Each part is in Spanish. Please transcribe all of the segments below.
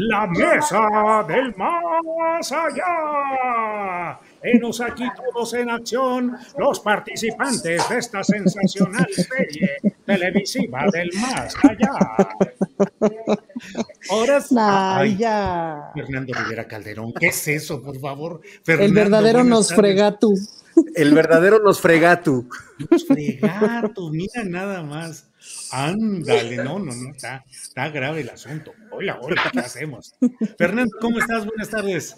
La mesa del más allá. Enos aquí todos en acción, los participantes de esta sensacional serie televisiva del más allá. Ahora sí. Ay, Ay, ya. Fernando Rivera Calderón, ¿qué es eso, por favor? El verdadero nos tardes. frega tú. El verdadero nos fregatu. Nos fregato, mira nada más. Ándale, no, no, no, está, está grave el asunto. Hola, hola, ¿qué hacemos? Fernando, ¿cómo estás? Buenas tardes.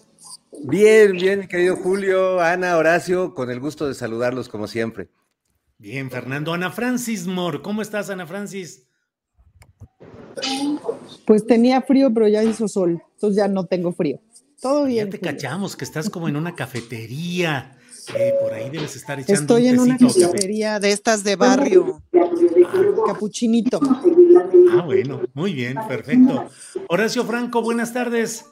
Bien, bien, mi querido Julio, Ana, Horacio, con el gusto de saludarlos como siempre. Bien, Fernando. Ana Francis Moore, ¿cómo estás, Ana Francis? Pues tenía frío, pero ya hizo sol. Entonces ya no tengo frío. Todo Ya bien. te Julio. cachamos que estás como en una cafetería. Por ahí debes estar echando Estoy un en una cafetería de estas de barrio. Capuchinito. Ah, bueno, muy bien, perfecto. Horacio Franco, buenas tardes.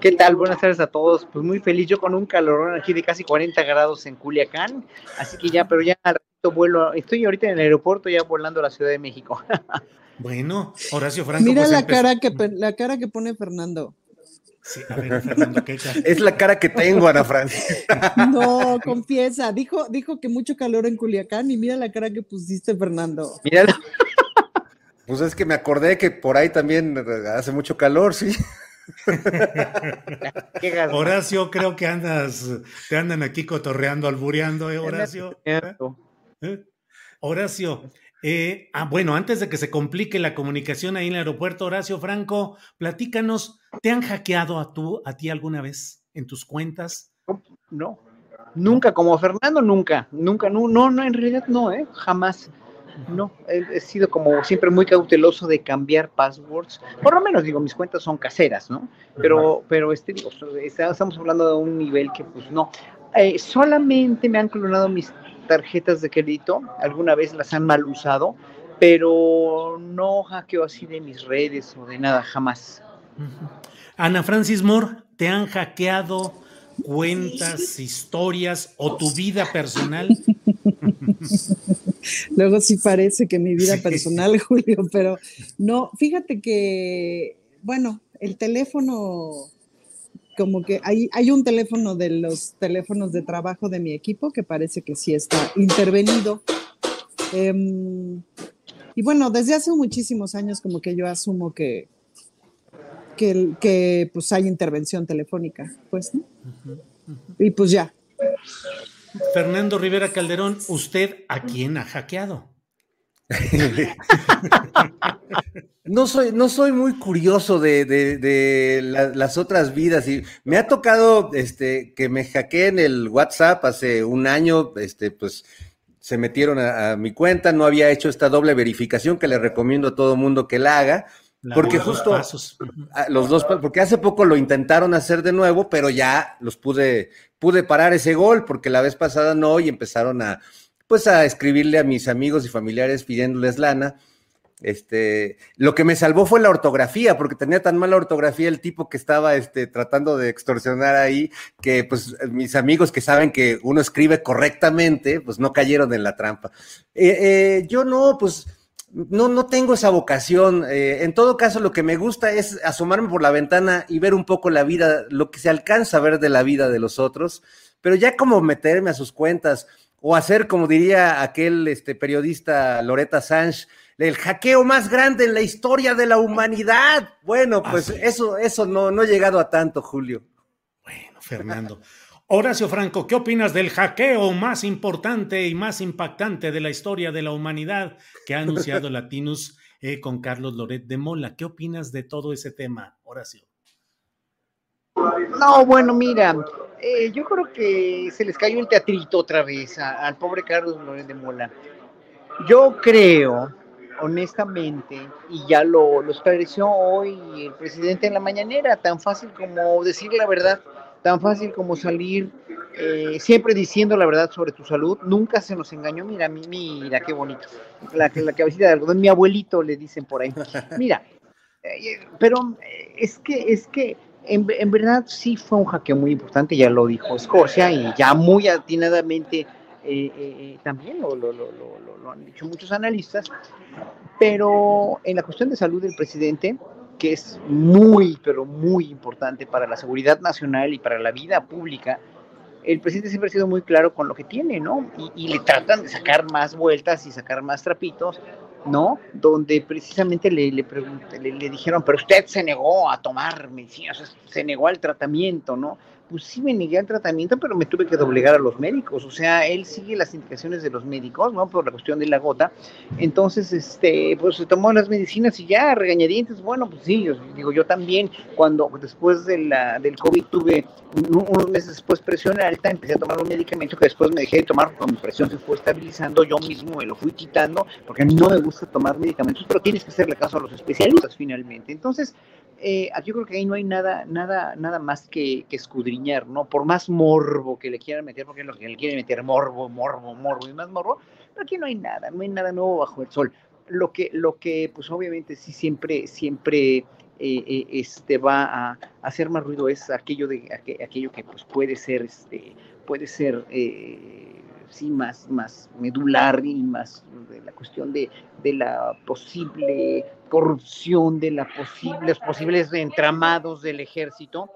¿Qué tal? Buenas tardes a todos. Pues muy feliz, yo con un calorón aquí de casi 40 grados en Culiacán, así que ya, pero ya al ratito vuelo, estoy ahorita en el aeropuerto ya volando a la Ciudad de México. Bueno, Horacio Franco. Mira pues, la empezó- cara que la cara que pone Fernando. Sí, a ver, Fernando. Es la cara que tengo, Ana Francis. No, confiesa. Dijo, dijo que mucho calor en Culiacán y mira la cara que pusiste, Fernando. Mira, Pues es que me acordé que por ahí también hace mucho calor, sí. Horacio, creo que andas, te andan aquí cotorreando, albureando, ¿eh, Horacio? ¿Eh? ¿Eh? Horacio, eh, ah, bueno, antes de que se complique la comunicación ahí en el aeropuerto, Horacio Franco, platícanos, ¿te han hackeado a tú, a ti alguna vez en tus cuentas? No, nunca, como Fernando, nunca, nunca, no, no, no, en realidad no, ¿eh? Jamás. No, he, sido como siempre muy cauteloso de cambiar passwords. Por lo menos, digo, mis cuentas son caseras, ¿no? Pero, pero este, digo, estamos hablando de un nivel que, pues, no. Eh, solamente me han clonado mis tarjetas de crédito, alguna vez las han mal usado, pero no hackeo así de mis redes o de nada, jamás. Ana Francis Moore, ¿te han hackeado cuentas, historias o tu vida personal? Luego sí parece que mi vida personal, Julio, pero no, fíjate que, bueno, el teléfono, como que hay, hay un teléfono de los teléfonos de trabajo de mi equipo que parece que sí está intervenido. Em, y bueno, desde hace muchísimos años como que yo asumo que, que, pues hay intervención telefónica, pues, ¿no? Y pues ya, Fernando Rivera Calderón, ¿usted a quién ha hackeado? No soy, no soy muy curioso de, de- de la- las otras vidas y me ha tocado este, que me hackeen el WhatsApp hace un año, este, pues se metieron a, a mi cuenta, no había hecho esta doble verificación que le recomiendo a todo mundo que la haga. La Porque los justo-. Ah, Los dos, porque hace poco lo intentaron hacer de nuevo, pero ya los pude, pude parar ese gol, porque la vez pasada no, y empezaron a, pues a escribirle a mis amigos y familiares pidiéndoles lana. Este, lo que me salvó fue la ortografía, porque tenía tan mala ortografía el tipo que estaba este, tratando de extorsionar ahí, que pues mis amigos que saben que uno escribe correctamente, pues no cayeron en la trampa. Eh, eh, yo no, pues no, no tengo esa vocación. Eh, en todo caso, lo que me gusta es asomarme por la ventana y ver un poco la vida, lo que se alcanza a ver de la vida de los otros, pero ya como meterme a sus cuentas o hacer, como diría aquel este, periodista Loretta Sánchez, el hackeo más grande en la historia de la humanidad. Bueno, pues eso, eso no, no ha llegado a tanto, Julio. Bueno, Fernando. Horacio Franco, ¿qué opinas del hackeo más importante y más impactante de la historia de la humanidad que ha anunciado Latinus eh, con Carlos Loret de Mola? ¿Qué opinas de todo ese tema, Horacio? No, bueno, mira, eh, yo creo que se les cayó el teatrito otra vez al pobre Carlos de Mola. Yo creo, honestamente, y ya lo, lo esclareció hoy el presidente en la mañanera, tan fácil como decir la verdad tan fácil como salir eh, siempre diciendo la verdad sobre tu salud, nunca se nos engañó, mira, mira, qué bonito, la, la cabecita de algodón, mi abuelito le dicen por ahí, mira, eh, pero es que, es que en, verdad sí fue un hackeo muy importante, ya lo dijo Escocia y ya muy atinadamente también lo, lo, lo, lo han dicho muchos analistas, pero en la cuestión de salud del presidente, que es muy, pero muy importante para la seguridad nacional y para la vida pública, el presidente siempre ha sido muy claro con lo que tiene, ¿no? Y, le tratan de sacar más vueltas y sacar más trapitos, ¿no? Donde precisamente le, le, le, dijeron, pero usted se negó a tomar medicinas, se negó al tratamiento, ¿no? Pues sí me negué al tratamiento, pero me tuve que doblegar a los médicos. O sea, él sigue las indicaciones de los médicos, ¿no? Por la cuestión de la gota. Entonces, este, pues se tomó las medicinas y ya, regañadientes. Bueno, pues sí, yo, digo, yo también, cuando después de del COVID tuve unos meses después presión alta, empecé a tomar un medicamento que después me dejé de tomar cuando mi presión se fue estabilizando. Yo mismo me lo fui quitando porque no me gusta tomar medicamentos, pero tienes que hacerle caso a los especialistas finalmente. Entonces, eh, yo creo que ahí no hay nada, nada, nada más que, escudriñar, ¿no? Por más morbo que le quieran meter, porque es lo que le quieren meter morbo, morbo, morbo y más morbo, pero aquí no hay nada, no hay nada nuevo bajo el sol. Lo que, lo que pues obviamente sí siempre, siempre eh, eh, este, va a, hacer más ruido es aquello de aquello que pues puede ser, este, puede ser sí más, más medular y más de la cuestión de, de la posible corrupción, de la los posibles entramados del ejército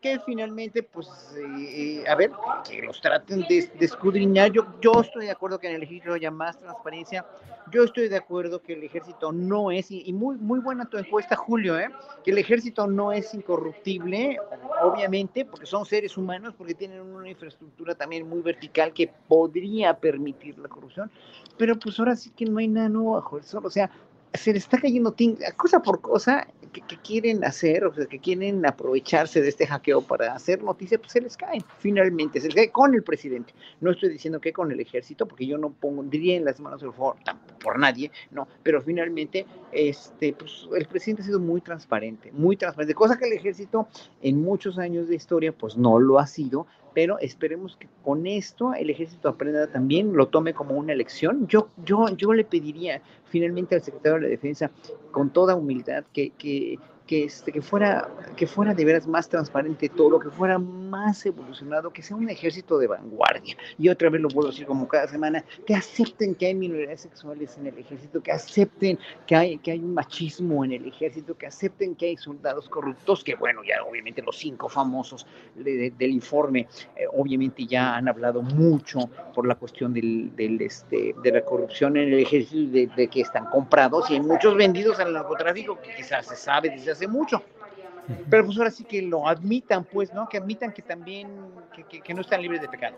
que finalmente, pues, eh, a ver, que los traten de, escudriñar. Yo, yo estoy de acuerdo que en el ejército haya más transparencia. Yo estoy de acuerdo que el ejército no es, y, muy, muy buena tu encuesta, Julio, ¿eh? que el ejército no es incorruptible, obviamente, porque son seres humanos, porque tienen una infraestructura también muy vertical que podría permitir la corrupción. Pero pues ahora sí que no hay nada nuevo bajo el sol. O sea, se le está cayendo cosa por cosa que, quieren hacer, o sea, que quieren aprovecharse de este hackeo para hacer noticias, pues se les cae, finalmente, se les cae con el presidente. No estoy diciendo que con el ejército, porque yo no pondría en las manos del favor por nadie, no, pero finalmente, este, pues el presidente ha sido muy transparente, muy transparente, cosa que el ejército en muchos años de historia, pues no lo ha sido, pero esperemos que con esto el ejército aprenda también, lo tome como una elección. Yo, yo, yo le pediría finalmente al secretario de la Defensa, con toda humildad, que, que que, este, que, fuera, que fuera de veras más transparente todo, que fuera más evolucionado, que sea un ejército de vanguardia. Y otra vez lo puedo decir como cada semana, que acepten que hay minorías sexuales en el ejército, que acepten que hay, que hay un machismo en el ejército, que acepten que hay soldados corruptos, que bueno, ya obviamente los cinco famosos del informe, eh, obviamente ya han hablado mucho por la cuestión del, del este, de la corrupción en el ejército, de, de, que están comprados y hay muchos vendidos al narcotráfico, que quizás se sabe desde hace mucho. Pero pues ahora sí que lo admitan, pues, ¿no? Que admitan que también, que, que, no están libres de pecado.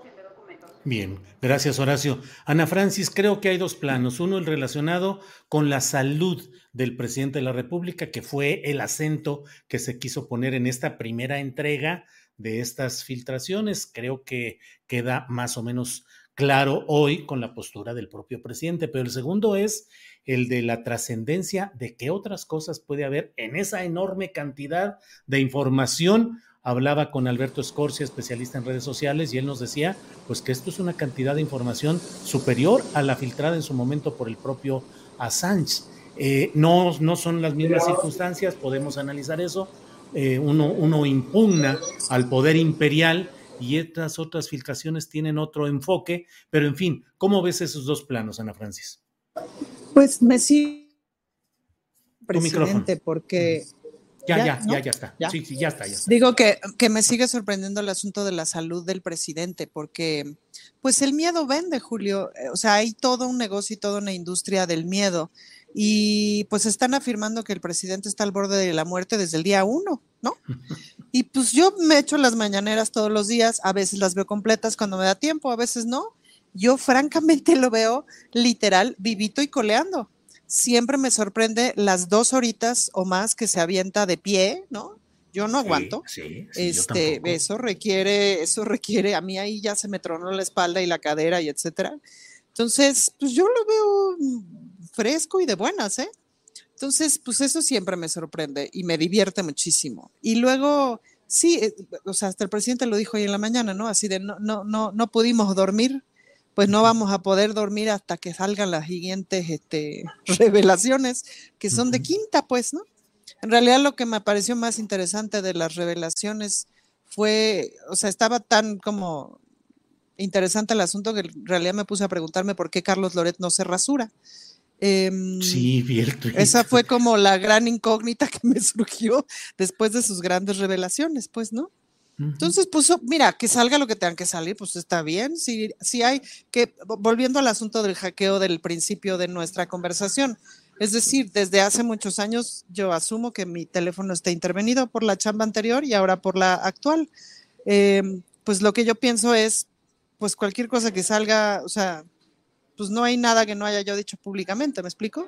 Bien, gracias Horacio. Ana Francis, creo que hay dos planos. Uno, el relacionado con la salud del presidente de la República, que fue el acento que se quiso poner en esta primera entrega de estas filtraciones. Creo que queda más o menos claro hoy con la postura del propio presidente. Pero el segundo es el de la trascendencia de qué otras cosas puede haber en esa enorme cantidad de información. Hablaba con Alberto Escorcia, especialista en redes sociales, y él nos decía, pues que esto es una cantidad de información superior a la filtrada en su momento por el propio Assange. Eh, no, no son las mismas circunstancias, podemos analizar eso. Eh, uno, uno impugna al poder imperial y estas otras filtraciones tienen otro enfoque, pero en fin, ¿cómo ves esos dos planos, Ana Francis? Pues me sigue presidente, porque... Ya, ya, ya, ya, está. Sí, sí, ya está, ya está. Digo que, que me sigue sorprendiendo el asunto de la salud del presidente, porque pues el miedo vende, Julio. O sea, hay todo un negocio y toda una industria del miedo. Y pues están afirmando que el presidente está al borde de la muerte desde el día uno, ¿no? Y pues yo me echo las mañaneras todos los días, a veces las veo completas cuando me da tiempo, a veces no. Yo francamente lo veo literal, vivito y coleando. Siempre me sorprende las dos horitas o más que se avienta de pie, ¿no? Yo no aguanto. Sí, este, eso requiere, eso requiere, a mí ahí ya se me tronó la espalda y la cadera y etcétera. Entonces, pues yo lo veo fresco y de buenas, ¿eh? Entonces, pues eso siempre me sorprende y me divierte muchísimo. Y luego, sí, eh, o sea, hasta el presidente lo dijo hoy en la mañana, ¿no? Así de no, no, no, no pudimos dormir, pues no vamos a poder dormir hasta que salgan las siguientes este, revelaciones, que son de quinta, pues, ¿no? En realidad lo que me pareció más interesante de las revelaciones fue, o sea, estaba tan como interesante el asunto que en realidad me puse a preguntarme por qué Carlos Loret no se rasura. Em, sí, bien. Esa fue como la gran incógnita que me surgió después de sus grandes revelaciones, pues, ¿no? Entonces, pues, mira, que salga lo que tengan que salir, pues está bien. Si, si hay que, volviendo al asunto del hackeo del principio de nuestra conversación, es decir, desde hace muchos años yo asumo que mi teléfono está intervenido por la chamba anterior y ahora por la actual. Em, pues lo que yo pienso es, pues cualquier cosa que salga, o sea, pues no hay nada que no haya yo dicho públicamente, ¿me explico?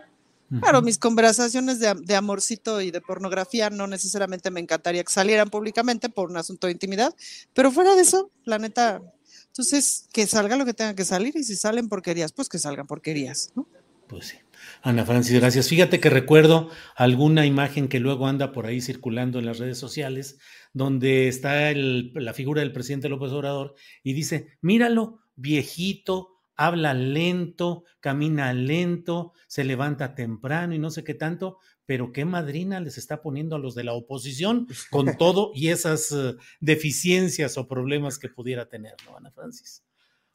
Claro, mis conversaciones de, amorcito y de pornografía no necesariamente me encantaría que salieran públicamente por un asunto de intimidad, pero fuera de eso, la neta, entonces que salga lo que tenga que salir y si salen porquerías, pues que salgan porquerías, ¿no? Pues sí. Ana Francis, gracias. Fíjate que recuerdo alguna imagen que luego anda por ahí circulando en las redes sociales, donde está la figura del presidente López Obrador y dice, míralo, viejito, habla lento, camina lento, se levanta temprano y no sé qué tanto, pero qué madrina les está poniendo a los de la oposición con todo y esas eh, deficiencias o problemas que pudiera tener, ¿no, Ana Francis?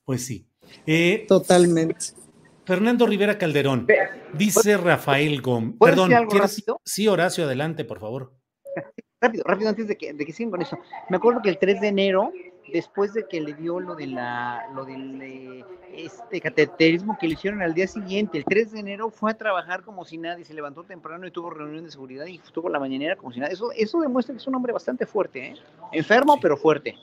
Pues sí. Eh, Totalmente. Fernando Rivera Calderón, dice Rafael Gómez. Perdón, ¿quieres? Sí, Horacio, adelante, por favor. Rápido, rápido, antes de que, de que sigan con eso. Me acuerdo que el 3 de enero después de que le dio lo de la lo del eh, este cateterismo que le hicieron al día siguiente, el 3 de enero fue a trabajar como si nadie, se levantó temprano y tuvo reunión de seguridad y tuvo la mañanera como si nada. Eso eso demuestra que es un hombre bastante fuerte, ¿eh? Enfermo pero fuerte.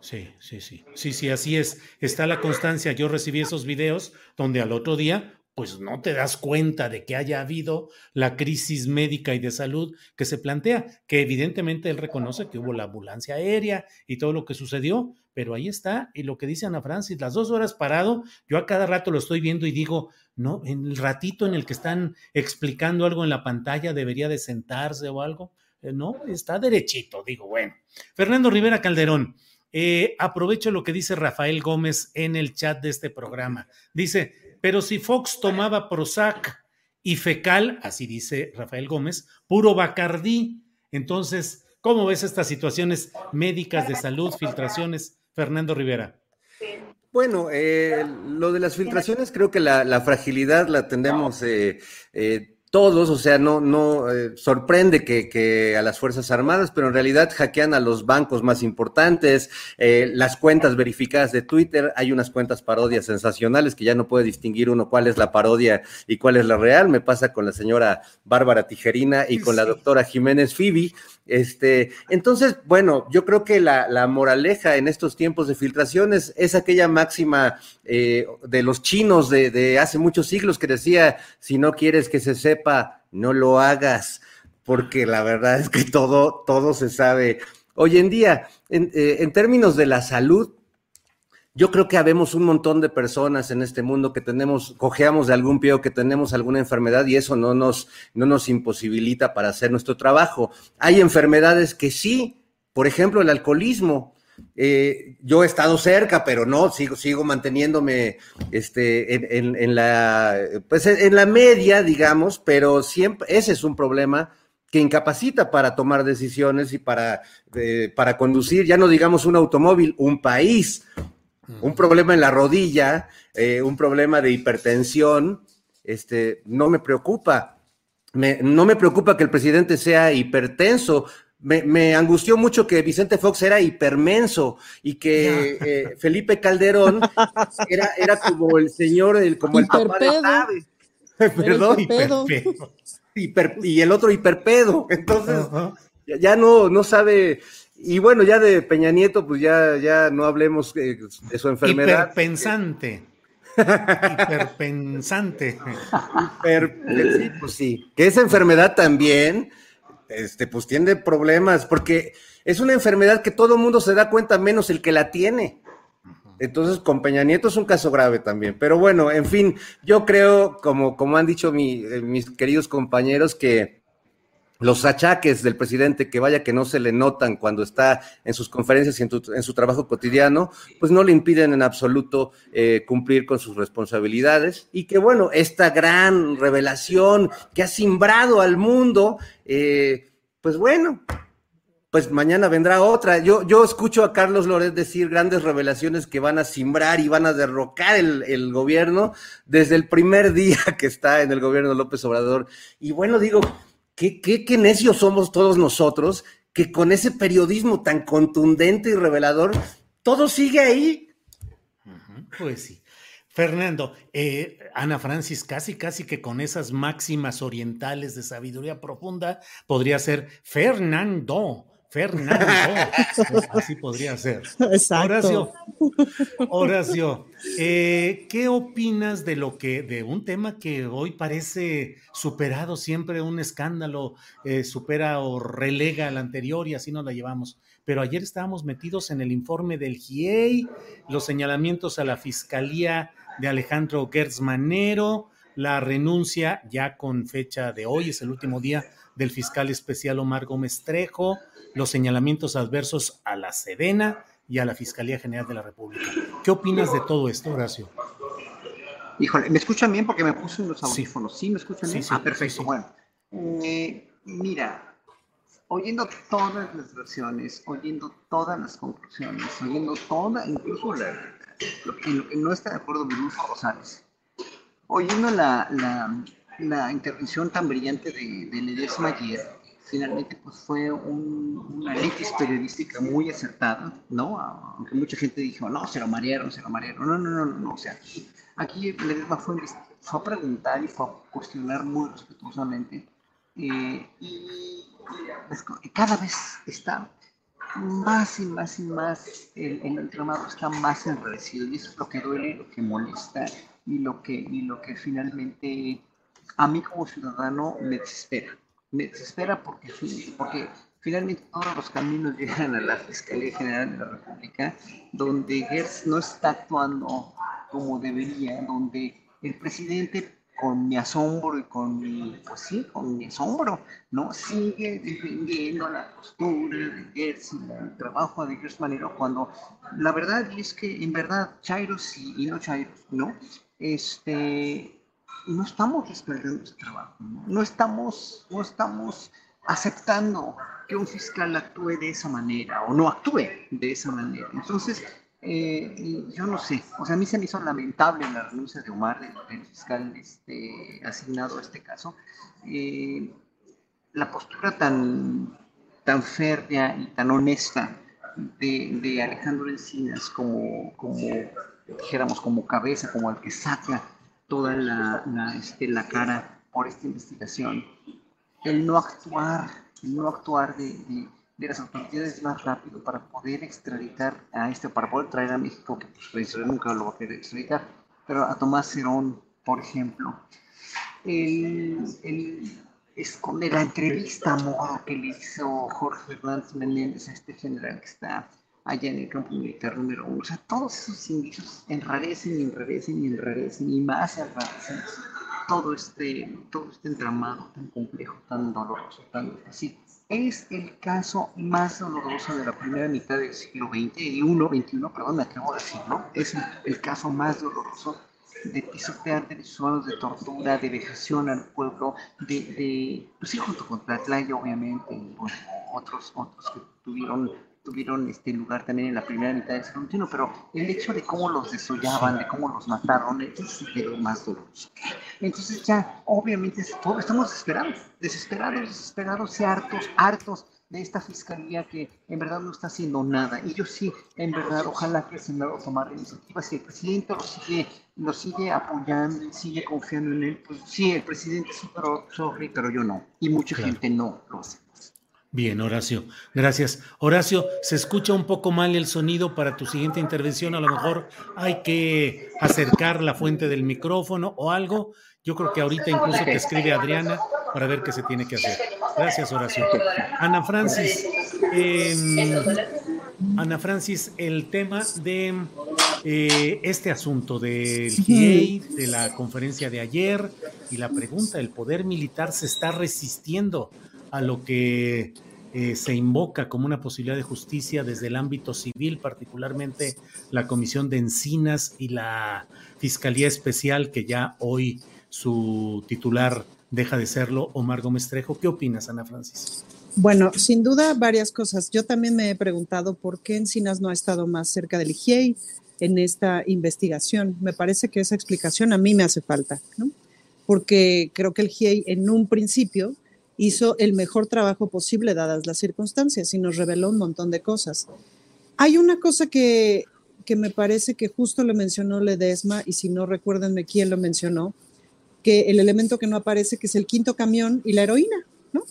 Sí, sí, sí. Sí, sí, así es. Está la constancia. Yo recibí esos videos donde al otro día pues no te das cuenta de que haya habido la crisis médica y de salud que se plantea, que evidentemente él reconoce que hubo la ambulancia aérea y todo lo que sucedió, pero ahí está, y lo que dice Ana Francis, las dos horas parado, yo a cada rato lo estoy viendo y digo, no, en el ratito en el que están explicando algo en la pantalla debería de sentarse o algo, eh, no, está derechito, digo, bueno. Fernando Rivera Calderón, eh, aprovecho lo que dice Rafael Gómez en el chat de este programa. Dice, pero si Fox tomaba Prozac y fecal, así dice Rafael Gómez, puro Bacardí, entonces, ¿cómo ves estas situaciones médicas de salud, filtraciones, Fernando Rivera? Bueno, eh, lo de las filtraciones, creo que la, fragilidad la tendemos eh, eh, todos, o sea, no, no eh, sorprende que, a las Fuerzas Armadas, pero en realidad hackean a los bancos más importantes, eh, las cuentas verificadas de Twitter, hay unas cuentas parodias sensacionales que ya no puede distinguir uno cuál es la parodia y cuál es la real, me pasa con la señora Bárbara Tijerina y con la doctora Jiménez Fibi, este, entonces, bueno, yo creo que la, moraleja en estos tiempos de filtraciones es aquella máxima eh, de los chinos de, hace muchos siglos que decía, si no quieres que se sepa, no lo hagas, porque la verdad es que todo, todo se sabe. Hoy en día, en, eh, en términos de la salud, yo creo que habemos un montón de personas en este mundo que tenemos, cojeamos de algún pie o que tenemos alguna enfermedad y eso no nos, no nos imposibilita para hacer nuestro trabajo. Hay enfermedades que sí, por ejemplo, el alcoholismo. Eh, yo he estado cerca, pero no, sigo, sigo manteniéndome este, en, la, pues en la media, digamos, pero siempre, ese es un problema que incapacita para tomar decisiones y para, eh, para conducir, ya no digamos un automóvil, un país un problema en la rodilla, eh, un problema de hipertensión, este, no me preocupa. no me preocupa que el presidente sea hipertenso. Me, angustió mucho que Vicente Fox era hipermenso y que eh, Felipe Calderón era, era como el señor, el, como el papá de Perdón, y el otro hiperpedo. Entonces, ya, no, no sabe. Y bueno, ya de Peña Nieto, pues ya, ya no hablemos eh, de su enfermedad. Hiperpensante. Hiperpensante. Hiper, sí, pues sí. Que esa enfermedad también, este, pues tiene problemas, porque es una enfermedad que todo el mundo se da cuenta, menos el que la tiene. Entonces, con Peña Nieto es un caso grave también. Pero bueno, en fin, yo creo, como, como han dicho eh, mis queridos compañeros, que los achaques del presidente, que vaya que no se le notan cuando está en sus conferencias y en, su trabajo cotidiano, pues no le impiden en absoluto eh, cumplir con sus responsabilidades. Y que bueno, esta gran revelación que ha simbrado al mundo, eh, pues bueno, pues mañana vendrá otra. Yo, yo escucho a Carlos Loret decir grandes revelaciones que van a simbrar y van a derrocar el, gobierno desde el primer día que está en el gobierno López Obrador. Y bueno, digo, qué, necios somos todos nosotros que con ese periodismo tan contundente y revelador, todo sigue ahí. Pues sí. Fernando, eh, Ana Francis, casi, casi que con esas máximas orientales de sabiduría profunda, podría ser Fernando, Fernando. Así podría ser. Horacio, Horacio eh, ¿qué opinas de lo que, de un tema que hoy parece superado, siempre un escándalo, eh, supera o relega al anterior y así nos la llevamos? Pero ayer estábamos metidos en el informe del GIEI, los señalamientos a la fiscalía de Alejandro Gertz Manero, la renuncia ya con fecha de hoy, es el último día del fiscal especial Omar Gómez Trejo, los señalamientos adversos a la Sedena y a la Fiscalía General de la República. ¿Qué opinas de todo esto, Horacio? Híjole, ¿me escuchan bien? Porque me puse unos audífonos. ¿Sí, me escuchan bien? ah, perfecto. Bueno, eh, mira, oyendo todas las versiones, oyendo todas las conclusiones, oyendo toda, incluso la, lo, que, no está de acuerdo Bruno Rosales, oyendo la, la, la, intervención tan brillante de, de Ledesma ayer, finalmente pues fue una litis periodística muy acertada, ¿no? Aunque mucha gente dijo, no, se lo marearon, se lo marearon. No, no, no, no, o sea, aquí, Ledesma fue, fue a preguntar y fue a cuestionar muy respetuosamente. Eh, y, cada vez está más y más y más, el, el, entramado está más enredecido y eso es lo que duele, lo que molesta y lo que, y lo que finalmente a mí como ciudadano me desespera me desespera porque, porque finalmente todos los caminos llegan a la Fiscalía General de la República, donde Gertz no está actuando como debería, donde el presidente con mi asombro y con mi, pues sí, con mi asombro, ¿no? Sigue defendiendo la postura de Gertz y el trabajo de Gertz Manero cuando la verdad es que en verdad Chairos y, y no Chairos, ¿no? Este, no estamos respaldando ese trabajo, ¿no? estamos, no estamos aceptando que un fiscal actúe de esa manera o no actúe de esa manera. Entonces, eh, yo no sé, o sea, a mí se me hizo lamentable la renuncia de Omar, del, fiscal este, asignado a este caso, eh, la postura tan, tan férrea y tan honesta de, de Alejandro Encinas como, como, dijéramos, como cabeza, como el que saca toda la, la, este, la cara por esta investigación. El no actuar, el no actuar de, de, las autoridades más rápido para poder extraditar a este, para traer a México, que pues nunca lo va a querer extraditar, pero a Tomás Cerón, por ejemplo. El, el esconder la entrevista modo que le hizo Jorge Hernández Menéndez a este general que está allá en el campo militar número uno. O sea, todos esos indicios enrarecen y enrarecen y enrarecen y más enrarecen todo este, todo este entramado tan complejo, tan doloroso, tan difícil. Es el caso más doloroso de la primera mitad del siglo XX, y uno, XXI, perdón, me atrevo a decirlo, es el, caso más doloroso de pisotear derechos humanos, de tortura, de vejación al pueblo, de, de pues sí, junto con Tlatlaya, obviamente, y bueno, otros, otros que tuvieron tuvieron este lugar también en la primera mitad del siglo XXI, pero el hecho de cómo los desollaban, de cómo los mataron, es lo más doloroso. Entonces ya, obviamente, estamos desesperados, desesperados, desesperados y hartos, hartos de esta fiscalía que en verdad no está haciendo nada. Y yo sí, en verdad, ojalá que el Senado tomara iniciativas. Si el presidente lo sigue, lo sigue apoyando y sigue confiando en él, pues sí, el presidente sí, pero sorry, pero yo no. Y mucha gente no lo hace. Bien, Horacio, gracias. Horacio, se escucha un poco mal el sonido para tu siguiente intervención. A lo mejor hay que acercar la fuente del micrófono o algo. Yo creo que ahorita incluso te escribe Adriana para ver qué se tiene que hacer. Gracias, Horacio. Ana Francis, Ana Francis, el tema de eh, este asunto del GIEI, de la conferencia de ayer y la pregunta, ¿el poder militar se está resistiendo a lo que eh, se invoca como una posibilidad de justicia desde el ámbito civil, particularmente la Comisión de Encinas y la Fiscalía Especial, que ya hoy su titular deja de serlo, Omar Gómez Trejo. ¿Qué opinas, Ana Francis? Bueno, sin duda varias cosas. Yo también me he preguntado por qué Encinas no ha estado más cerca del IGEI en esta investigación. Me parece que esa explicación a mí me hace falta, ¿no? Porque creo que el GIEI en un principio hizo el mejor trabajo posible dadas las circunstancias y nos reveló un montón de cosas. Hay una cosa que, que me parece que justo le mencionó Ledesma, y si no recuérdenme quién lo mencionó, que el elemento que no aparece, que es el quinto camión y la heroína, ¿no?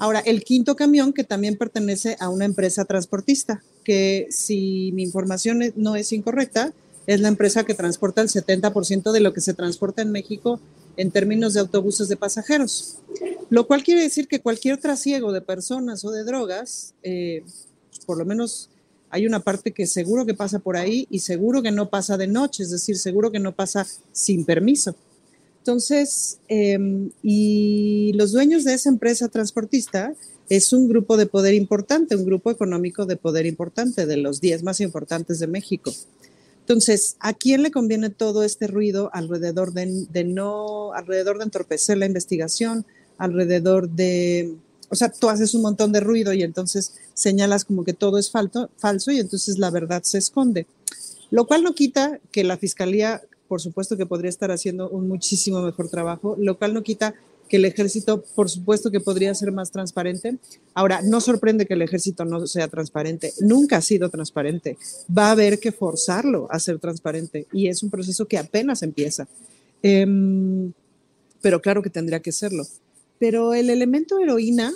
Ahora, el quinto camión que también pertenece a una empresa transportista, que si mi información no es incorrecta, es la empresa que transporta el 70% de lo que se transporta en México en términos de autobuses de pasajeros. Lo cual quiere decir que cualquier trasiego de personas o de drogas, eh, por lo menos hay una parte que seguro que pasa por ahí y seguro que no pasa de noche, es decir, seguro que no pasa sin permiso. Entonces, em, y los dueños de esa empresa transportista es un grupo de poder importante, un grupo económico de poder importante, de los 10 más importantes de México. Entonces, ¿a quién le conviene todo este ruido alrededor de, no, alrededor de entorpecer la investigación, alrededor de, o sea, tú haces un montón de ruido y entonces señalas como que todo es falso y entonces la verdad se esconde. Lo cual no quita que la fiscalía, por supuesto que podría estar haciendo un muchísimo mejor trabajo, lo cual no quita que el ejército, por supuesto que podría ser más transparente. Ahora, no sorprende que el ejército no sea transparente, nunca ha sido transparente. Va a haber que forzarlo a ser transparente y es un proceso que apenas empieza. Em, pero claro que tendría que serlo. Pero el elemento heroína,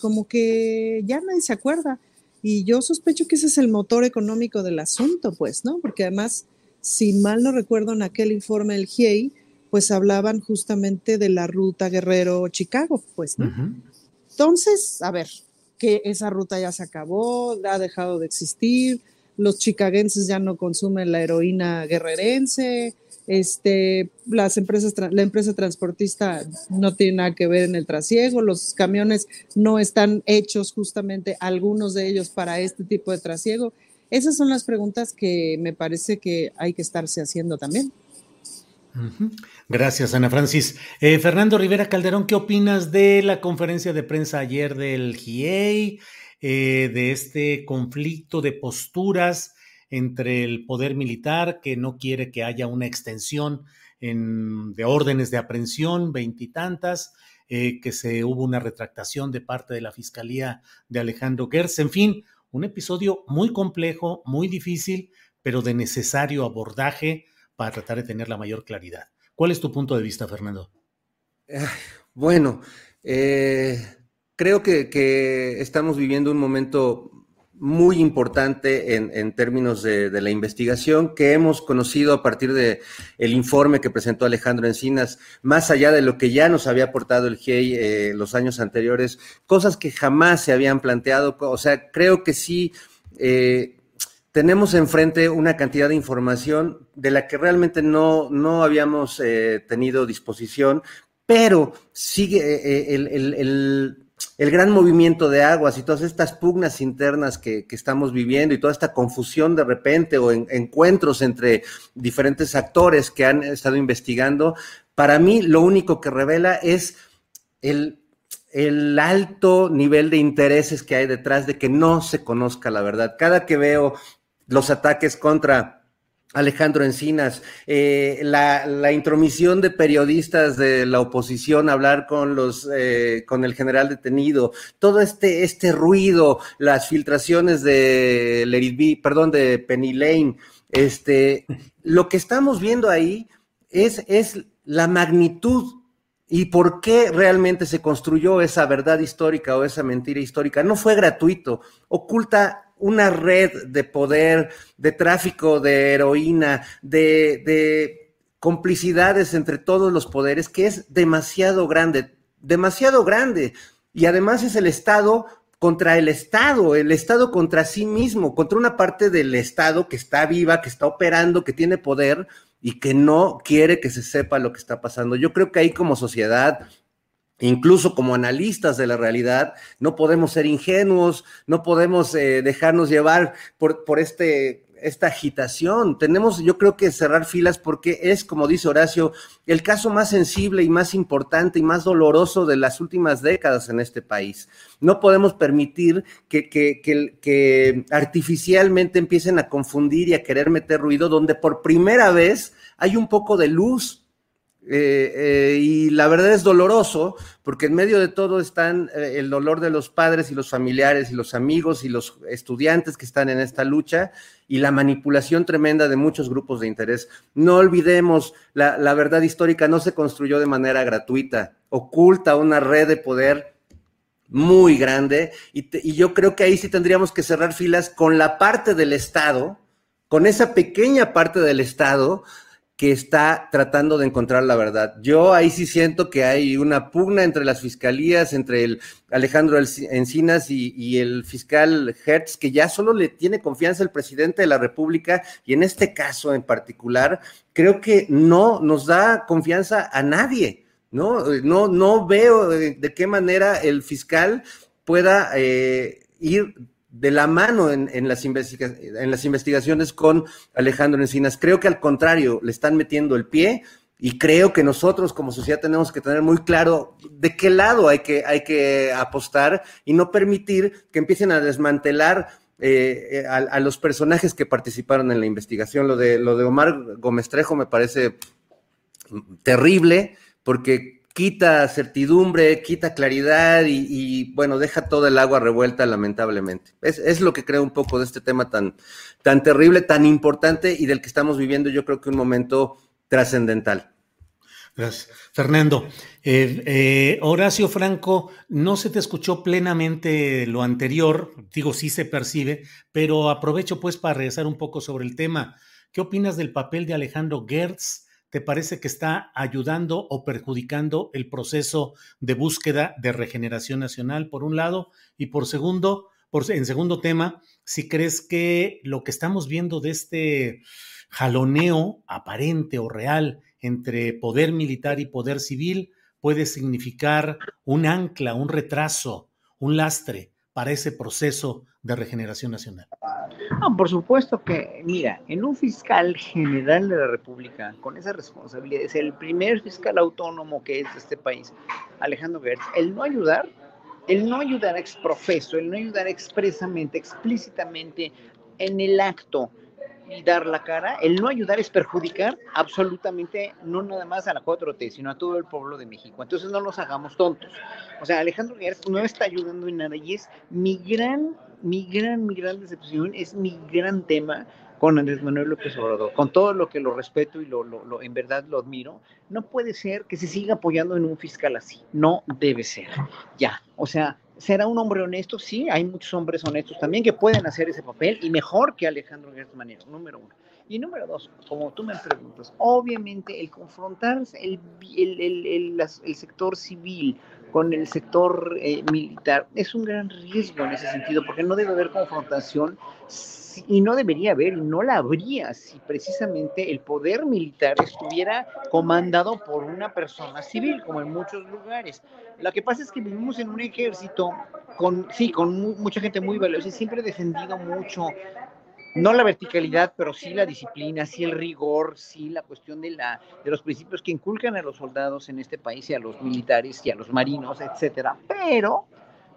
como que ya nadie se acuerda. Y yo sospecho que ese es el motor económico del asunto, pues, ¿no? Porque además, si mal no recuerdo en aquel informe del GIEI, pues hablaban justamente de la ruta Guerrero-Chicago, pues, ¿no? Entonces, a ver, que esa ruta ya se acabó, ha dejado de existir, los chicaguenses ya no consumen la heroína guerrerense, este, las empresas, la empresa transportista no tiene nada que ver en el trasiego, los camiones no están hechos justamente, algunos de ellos para este tipo de trasiego. Esas son las preguntas que me parece que hay que estarse haciendo también. Gracias, Ana Francis. Eh, Fernando Rivera Calderón, ¿qué opinas de la conferencia de prensa ayer del GIEI, eh, de este conflicto de posturas entre el poder militar, que no quiere que haya una extensión de órdenes de aprehensión, veintitantas, eh, que se hubo una retractación de parte de la Fiscalía de Alejandro Gers, en fin, un episodio muy complejo, muy difícil, pero de necesario abordaje para tratar de tener la mayor claridad. ¿Cuál es tu punto de vista, Fernando? Bueno, eh, creo que, estamos viviendo un momento muy importante en, términos de, la investigación que hemos conocido a partir del el informe que presentó Alejandro Encinas, más allá de lo que ya nos había aportado el GIEI eh, los años anteriores, cosas que jamás se habían planteado. O sea, creo que sí. Eh, tenemos enfrente una cantidad de información de la que realmente no, no habíamos eh, tenido disposición, pero sigue el el gran movimiento de aguas y todas estas pugnas internas que, estamos viviendo y toda esta confusión de repente o encuentros entre diferentes actores que han estado investigando, para mí lo único que revela es el, el alto nivel de intereses que hay detrás de que no se conozca la verdad. Cada que veo los ataques contra Alejandro Encinas, eh, la, intromisión de periodistas de la oposición a hablar con los eh, con el general detenido, todo este, este ruido, las filtraciones de Lerid perdón, de Penny Lane, este, lo que estamos viendo ahí es, es la magnitud y por qué realmente se construyó esa verdad histórica o esa mentira histórica. No fue gratuito, oculta una red de poder, de tráfico de heroína, de, complicidades entre todos los poderes, que es demasiado grande, demasiado grande. Y además es el Estado contra el Estado, el Estado contra sí mismo, contra una parte del Estado que está viva, que está operando, que tiene poder y que no quiere que se sepa lo que está pasando. Yo creo que ahí como sociedad Incluso como analistas de la realidad, no podemos ser ingenuos, no podemos eh, dejarnos llevar por, por este, esta agitación. Tenemos, yo creo que cerrar filas porque es, como dice Horacio, el caso más sensible y más importante y más doloroso de las últimas décadas en este país. No podemos permitir que, que, que, que artificialmente empiecen a confundir y a querer meter ruido donde por primera vez hay un poco de luz eh, eh, y la verdad es doloroso porque en medio de todo están eh, el dolor de los padres y los familiares y los amigos y los estudiantes que están en esta lucha y la manipulación tremenda de muchos grupos de interés. No olvidemos, la, la verdad histórica no se construyó de manera gratuita, oculta una red de poder muy grande y, y yo creo que ahí sí tendríamos que cerrar filas con la parte del Estado, con esa pequeña parte del Estado que está tratando de encontrar la verdad. Yo ahí sí siento que hay una pugna entre las fiscalías, entre el Alejandro Encinas y, el fiscal Hertz, que ya solo le tiene confianza el presidente de la República y en este caso en particular, creo que no nos da confianza a nadie. No, no, no veo de, qué manera el fiscal pueda eh, ir de la mano en, las en las investigaciones con Alejandro Encinas. Creo que al contrario, le están metiendo el pie y creo que nosotros como sociedad tenemos que tener muy claro de qué lado hay que, hay que apostar y no permitir que empiecen a desmantelar eh, a, a, los personajes que participaron en la investigación. Lo de, lo de Omar Gómez Trejo me parece terrible porque quita certidumbre, quita claridad y, bueno, deja toda el agua revuelta lamentablemente. Es, lo que creo un poco de este tema tan, tan terrible, tan importante y del que estamos viviendo yo creo que un momento trascendental. Gracias. Fernando, eh, eh, Horacio Franco, no se te escuchó plenamente lo anterior, digo, sí se percibe, pero aprovecho pues para regresar un poco sobre el tema. ¿Qué opinas del papel de Alejandro Gertz ¿Te parece que está ayudando o perjudicando el proceso de búsqueda de regeneración nacional, por un lado? Y por segundo, en segundo tema, si crees que lo que estamos viendo de este jaloneo aparente o real entre poder militar y poder civil puede significar un ancla, un retraso, un lastre para ese proceso de regeneración nacional? por supuesto que, mira, en un fiscal general de la República, con esa responsabilidad, es el primer fiscal autónomo que es de este país, Alejandro Gertz, el no ayudar, el no ayudar ex profeso, el no ayudar expresamente, explícitamente en el acto y dar la cara, el no ayudar es perjudicar absolutamente no nada más a la 4T, sino a todo el pueblo de México. Entonces no nos hagamos tontos. O sea, Alejandro Gertz no está ayudando en nada y es mi gran mi gran, mi gran decepción es mi gran tema con Andrés Manuel López Obrador, con todo lo que lo respeto y lo, lo, en verdad lo admiro, no puede ser que se siga apoyando en un fiscal así, no debe ser, ya, o sea, ¿será un hombre honesto? Sí, hay muchos hombres honestos también que pueden hacer ese papel y mejor que Alejandro Gertz Manero, número uno. Y número dos, como tú me preguntas, obviamente el confrontar el, el, el, el sector civil con el sector eh, militar es un gran riesgo en ese sentido, porque no debe haber confrontación y no debería haber, y no la habría si precisamente el poder militar estuviera comandado por una persona civil, como en muchos lugares. Lo que pasa es que vivimos en un ejército con, sí, con mucha gente muy valiosa y siempre he defendido mucho no la verticalidad, pero sí la disciplina, sí el rigor, sí la cuestión de, la, de los principios que inculcan a los soldados en este país y a los militares y a los marinos, etcétera. Pero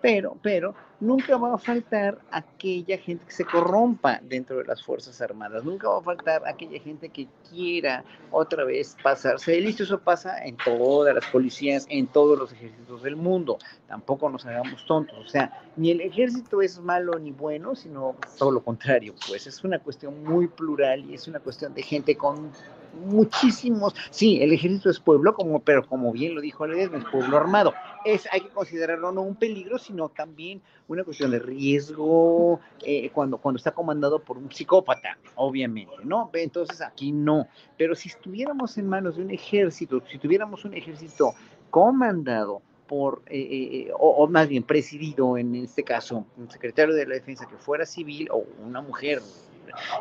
pero, pero nunca va a faltar aquella gente que se corrompa dentro de las Fuerzas Armadas, nunca va a faltar aquella gente que quiera otra vez pasarse de listo. Eso pasa en todas las policías, en todos los ejércitos del mundo. Tampoco nos hagamos tontos. O sea, ni el ejército es malo ni bueno, sino todo lo contrario. Pues es una cuestión muy plural y es una cuestión de gente con muchísimos, sí, el ejército es pueblo, como, pero como bien lo dijo Ledesma, es pueblo armado. Es, hay que considerarlo no un peligro, sino también una cuestión de riesgo eh, cuando, cuando está comandado por un psicópata, obviamente, ¿no? Entonces aquí no. Pero si estuviéramos en manos de un ejército, si tuviéramos un ejército comandado por, eh, eh, o, o, más bien presidido en este caso, un secretario de la defensa que fuera civil o una mujer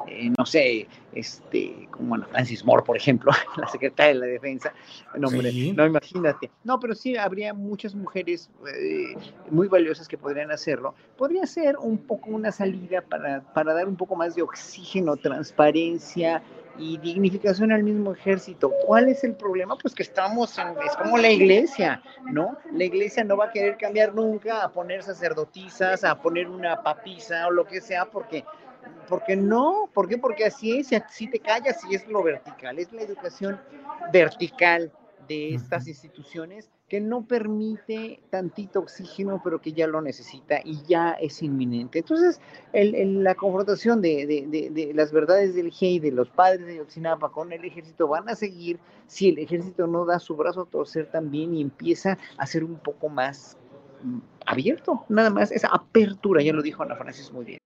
eh, no sé, este, como bueno, Francis Moore, por ejemplo, la secretaria de la defensa, no, no imagínate, no, pero sí habría muchas mujeres eh, muy valiosas que podrían hacerlo, podría ser un poco una salida para, para dar un poco más de oxígeno, transparencia, y dignificación al mismo ejército. ¿Cuál es el problema? Pues que estamos en, es como la iglesia, ¿no? La iglesia no va a querer cambiar nunca a poner sacerdotisas, a poner una papisa o lo que sea, porque porque no, ¿por qué? Porque así es, si te callas, y es lo vertical, es la educación vertical de estas instituciones que no permite tantito oxígeno, pero que ya lo necesita y ya es inminente. Entonces, la confrontación de, las verdades del GEI, de los padres de Yotzinapa con el ejército, van a seguir si el ejército no da su brazo a torcer también y empieza a ser un poco más mm, abierto, nada más, esa apertura, ya lo dijo Ana Francis muy bien.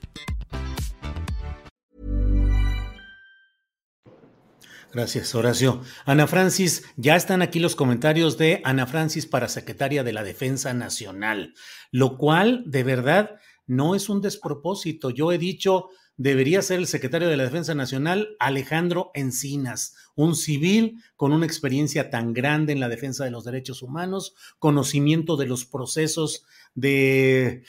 Gracias, Horacio. Ana Francis, ya están aquí los comentarios de Ana Francis para secretaria de la Defensa Nacional, lo cual de verdad no es un despropósito. Yo he dicho, debería ser el secretario de la Defensa Nacional Alejandro Encinas, un civil con una experiencia tan grande en la defensa de los derechos humanos, conocimiento de los procesos de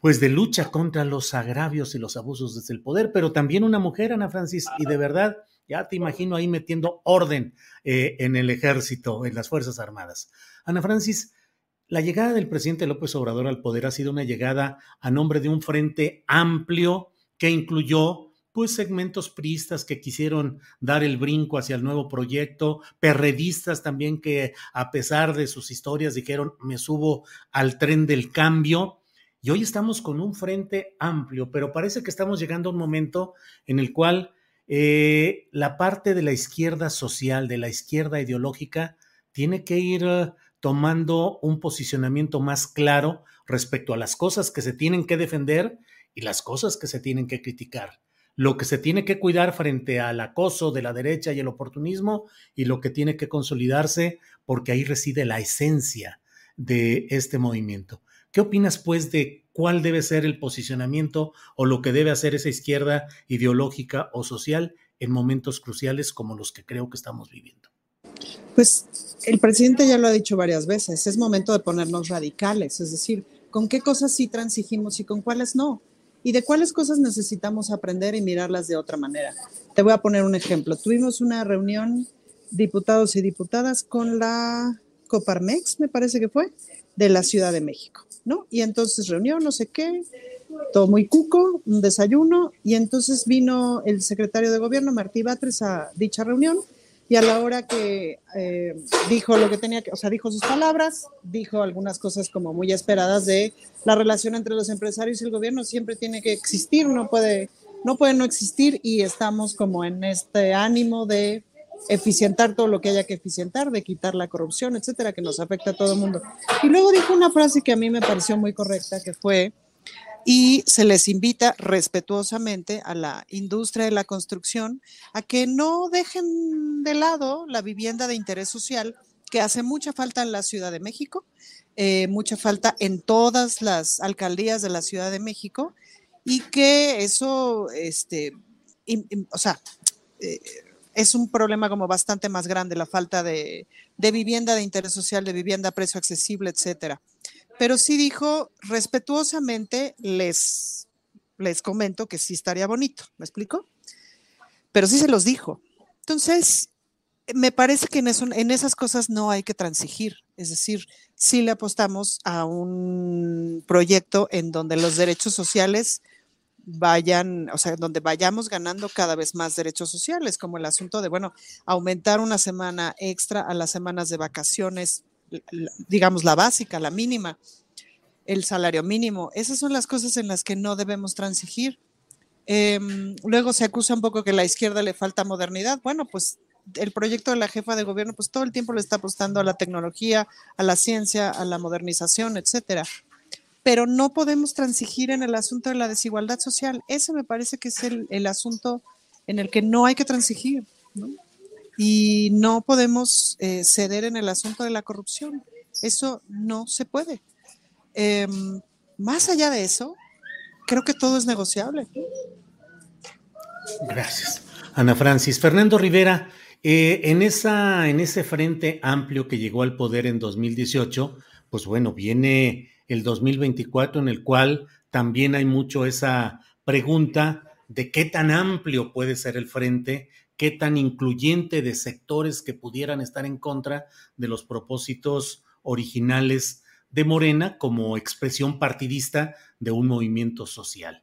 pues de lucha contra los agravios y los abusos desde el poder, pero también una mujer, Ana Francis, y de verdad ya te imagino ahí metiendo orden eh, en el ejército, en las Fuerzas Armadas. Ana Francis, la llegada del presidente López Obrador al poder ha sido una llegada a nombre de un frente amplio que incluyó pues segmentos priistas que quisieron dar el brinco hacia el nuevo proyecto, perredistas también que a pesar de sus historias dijeron me subo al tren del cambio. Y hoy estamos con un frente amplio, pero parece que estamos llegando a un momento en el cual eh, la parte de la izquierda social, de la izquierda ideológica, tiene que ir uh, tomando un posicionamiento más claro respecto a las cosas que se tienen que defender y las cosas que se tienen que criticar. Lo que se tiene que cuidar frente al acoso de la derecha y el oportunismo y lo que tiene que consolidarse porque ahí reside la esencia de este movimiento. ¿Qué opinas, pues, de cuál debe ser el posicionamiento o lo que debe hacer esa izquierda ideológica o social en momentos cruciales como los que creo que estamos viviendo? Pues el presidente ya lo ha dicho varias veces, es momento de ponernos radicales, es decir, con qué cosas sí transigimos y con cuáles no, y de cuáles cosas necesitamos aprender y mirarlas de otra manera. Te voy a poner un ejemplo. Tuvimos una reunión, diputados y diputadas, con la Coparmex, me parece que fue, de la Ciudad de México. ¿no? Y entonces reunión, no sé qué, todo muy cuco, un desayuno, y entonces vino el secretario de gobierno, Martí Batres, a dicha reunión, y a la hora que eh, dijo lo que tenía que, o sea, dijo sus palabras, dijo algunas cosas como muy esperadas de la relación entre los empresarios y el gobierno siempre tiene que existir, no puede, no puede no existir, y estamos como en este ánimo de eficientar todo lo que haya que eficientar, de quitar la corrupción, etcétera, que nos afecta a todo el mundo. Y luego dijo una frase que a mí me pareció muy correcta, que fue, y se les invita respetuosamente a la industria de la construcción a que no dejen de lado la vivienda de interés social, que hace mucha falta en la Ciudad de México, eh, mucha falta en todas las alcaldías de la Ciudad de México, y que eso, este, o sea, eh, es un problema como bastante más grande, la falta de, vivienda de interés social, de vivienda a precio accesible, etcétera. Pero sí dijo, respetuosamente, les, les comento que sí estaría bonito, ¿me explico? Pero sí se los dijo. Entonces, me parece que en, en esas cosas no hay que transigir. Es decir, sí le apostamos a un proyecto en donde los derechos sociales vayan, o sea, donde vayamos ganando cada vez más derechos sociales, como el asunto de, bueno, aumentar una semana extra a las semanas de vacaciones, digamos la básica, la mínima, el salario mínimo. Esas son las cosas en las que no debemos transigir. Em, luego se acusa un poco que a la izquierda le falta modernidad. Bueno, pues el proyecto de la jefa de gobierno, pues todo el tiempo le está apostando a la tecnología, a la ciencia, a la modernización, etcétera pero no podemos transigir en el asunto de la desigualdad social. Ese me parece que es el, asunto en el que no hay que transigir. Y no podemos eh, ceder en el asunto de la corrupción. Eso no se puede. Em, más allá de eso, creo que todo es negociable. Gracias. Ana Francis. Fernando Rivera, eh, en, esa, en ese frente amplio que llegó al poder en 2018, pues bueno, viene el 2024, en el cual también hay mucho esa pregunta de qué tan amplio puede ser el frente, qué tan incluyente de sectores que pudieran estar en contra de los propósitos originales de Morena como expresión partidista de un movimiento social.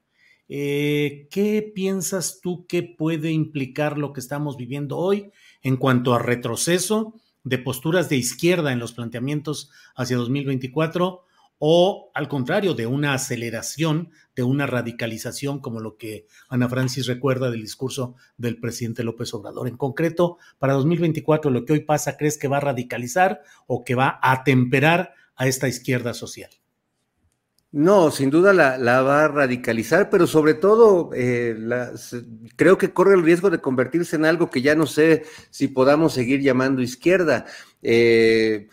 Eh, ¿Qué piensas tú que puede implicar lo que estamos viviendo hoy en cuanto a retroceso de posturas de izquierda en los planteamientos hacia 2024 o al contrario, de una aceleración, de una radicalización, como lo que Ana Francis recuerda del discurso del presidente López Obrador. En concreto, para 2024, lo que hoy pasa, ¿crees que va a radicalizar o que va a atemperar a esta izquierda social? No, sin duda la, va a radicalizar, pero sobre todo eh, creo que corre el riesgo de convertirse en algo que ya no sé si podamos seguir llamando izquierda. Eh,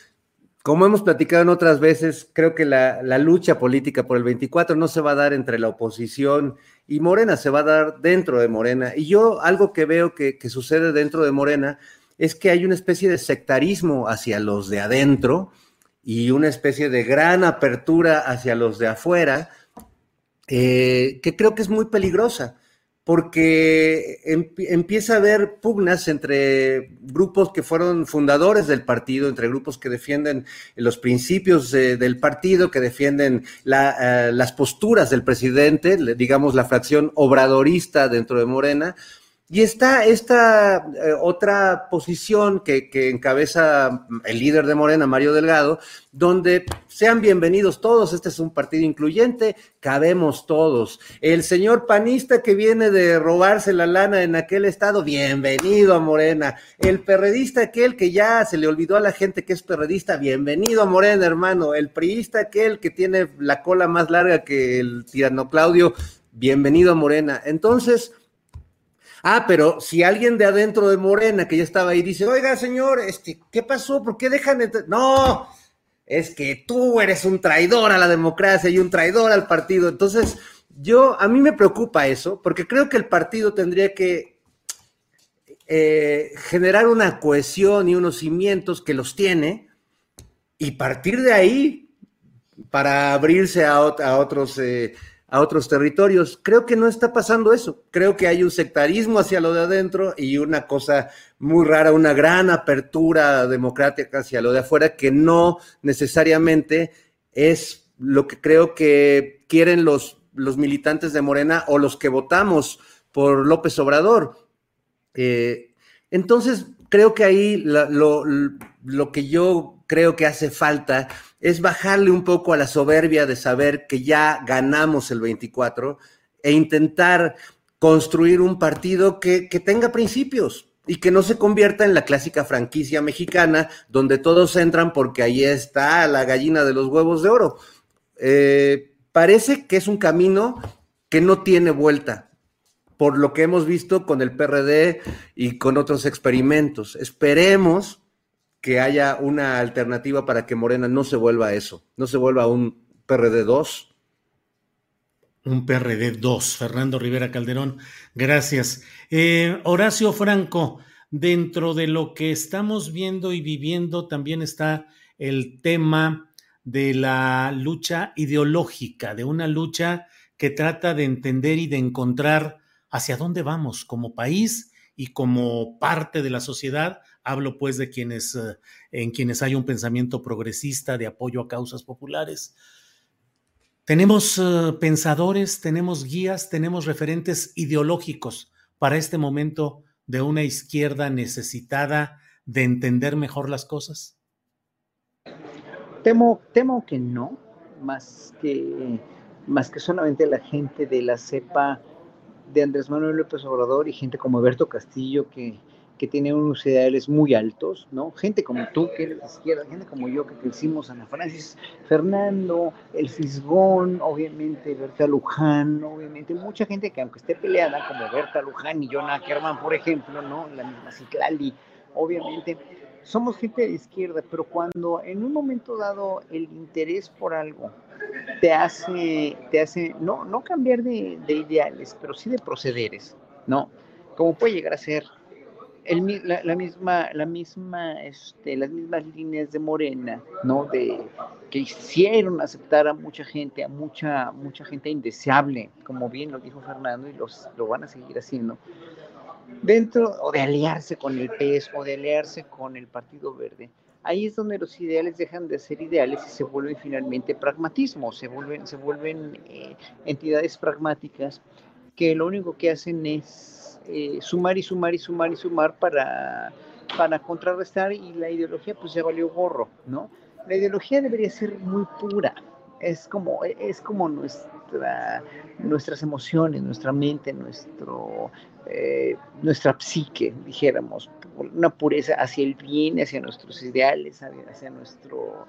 como hemos platicado en otras veces, creo que la, lucha política por el 24 no se va a dar entre la oposición y Morena, se va a dar dentro de Morena. Y yo algo que veo que, sucede dentro de Morena es que hay una especie de sectarismo hacia los de adentro y una especie de gran apertura hacia los de afuera, eh, que creo que es muy peligrosa porque empieza a haber pugnas entre grupos que fueron fundadores del partido, entre grupos que defienden los principios del partido, que defienden eh, las posturas del presidente, digamos la fracción obradorista dentro de Morena, y está esta eh, otra posición que, encabeza el líder de Morena, Mario Delgado, donde sean bienvenidos todos, este es un partido incluyente, cabemos todos. El señor panista que viene de robarse la lana en aquel estado, bienvenido a Morena. El perredista aquel que ya se le olvidó a la gente que es perredista, bienvenido a Morena, hermano. El priista aquel que tiene la cola más larga que el tirano Claudio, bienvenido a Morena. Entonces, Ah, pero si alguien de adentro de Morena que ya estaba ahí dice, oiga, señor, este, ¿qué pasó? ¿Por qué dejan entrar? No, es que tú eres un traidor a la democracia y un traidor al partido. Entonces, yo, a mí me preocupa eso, porque creo que el partido tendría que eh, generar una cohesión y unos cimientos que los tiene y partir de ahí para abrirse a, otros eh, a otros territorios. Creo que no está pasando eso. Creo que hay un sectarismo hacia lo de adentro y una cosa muy rara, una gran apertura democrática hacia lo de afuera que no necesariamente es lo que creo que quieren los los militantes de Morena o los que votamos por López Obrador. Eh, entonces, creo que ahí lo, lo que yo creo que hace falta es bajarle un poco a la soberbia de saber que ya ganamos el 24 e intentar construir un partido que, tenga principios y que no se convierta en la clásica franquicia mexicana donde todos entran porque ahí está la gallina de los huevos de oro. Eh, parece que es un camino que no tiene vuelta, por lo que hemos visto con el PRD y con otros experimentos. Esperemos que haya una alternativa para que Morena no se vuelva a eso, no se vuelva a un PRD 2 un PRD 2. Fernando Rivera Calderón, gracias. Eh, Horacio Franco, dentro de lo que estamos viendo y viviendo también está el tema de la lucha ideológica, de una lucha que trata de entender y de encontrar hacia dónde vamos como país y como parte de la sociedad. Hablo pues de quienes eh, en quienes hay un pensamiento progresista de apoyo a causas populares. Tenemos eh, pensadores, tenemos guías, tenemos referentes ideológicos para este momento de una izquierda necesitada de entender mejor las cosas. Temo, temo que no, más que, más que solamente la gente de la cepa de Andrés Manuel López Obrador y gente como Alberto Castillo que, que tiene unos ideales muy altos, ¿no? Gente como tú, que eres de izquierda, gente como yo, que crecimos Ana Francis, Fernando, el Fisgón, obviamente Berta Luján, obviamente mucha gente que aunque esté peleada, como Berta Luján y Jonah Ackerman, por ejemplo, ¿no? La misma Ciclali, obviamente, somos gente de izquierda, pero cuando en un momento dado el interés por algo te hace, te hace no, no cambiar de, de ideales, pero sí de procederes, ¿no? Como puede llegar a ser la, misma, la misma, este, las mismas líneas de Morena, ¿no? De que hicieron aceptar a mucha gente, a mucha, mucha gente indeseable, como bien lo dijo Fernando, y los, lo van a seguir haciendo, dentro, o de aliarse con el PES, o de aliarse con el Partido Verde. Ahí es donde los ideales dejan de ser ideales y se vuelven finalmente pragmatismo, se vuelven, se vuelven eh, entidades pragmáticas que lo único que hacen es eh, sumar y sumar y sumar y sumar para, para contrarrestar y la ideología pues ya valió gorro, ¿no? La ideología debería ser muy pura, es como, es como nuestra, nuestras emociones, nuestra mente, nuestro, eh, nuestra psique, dijéramos, una pureza hacia el bien, hacia nuestros ideales, hacia nuestro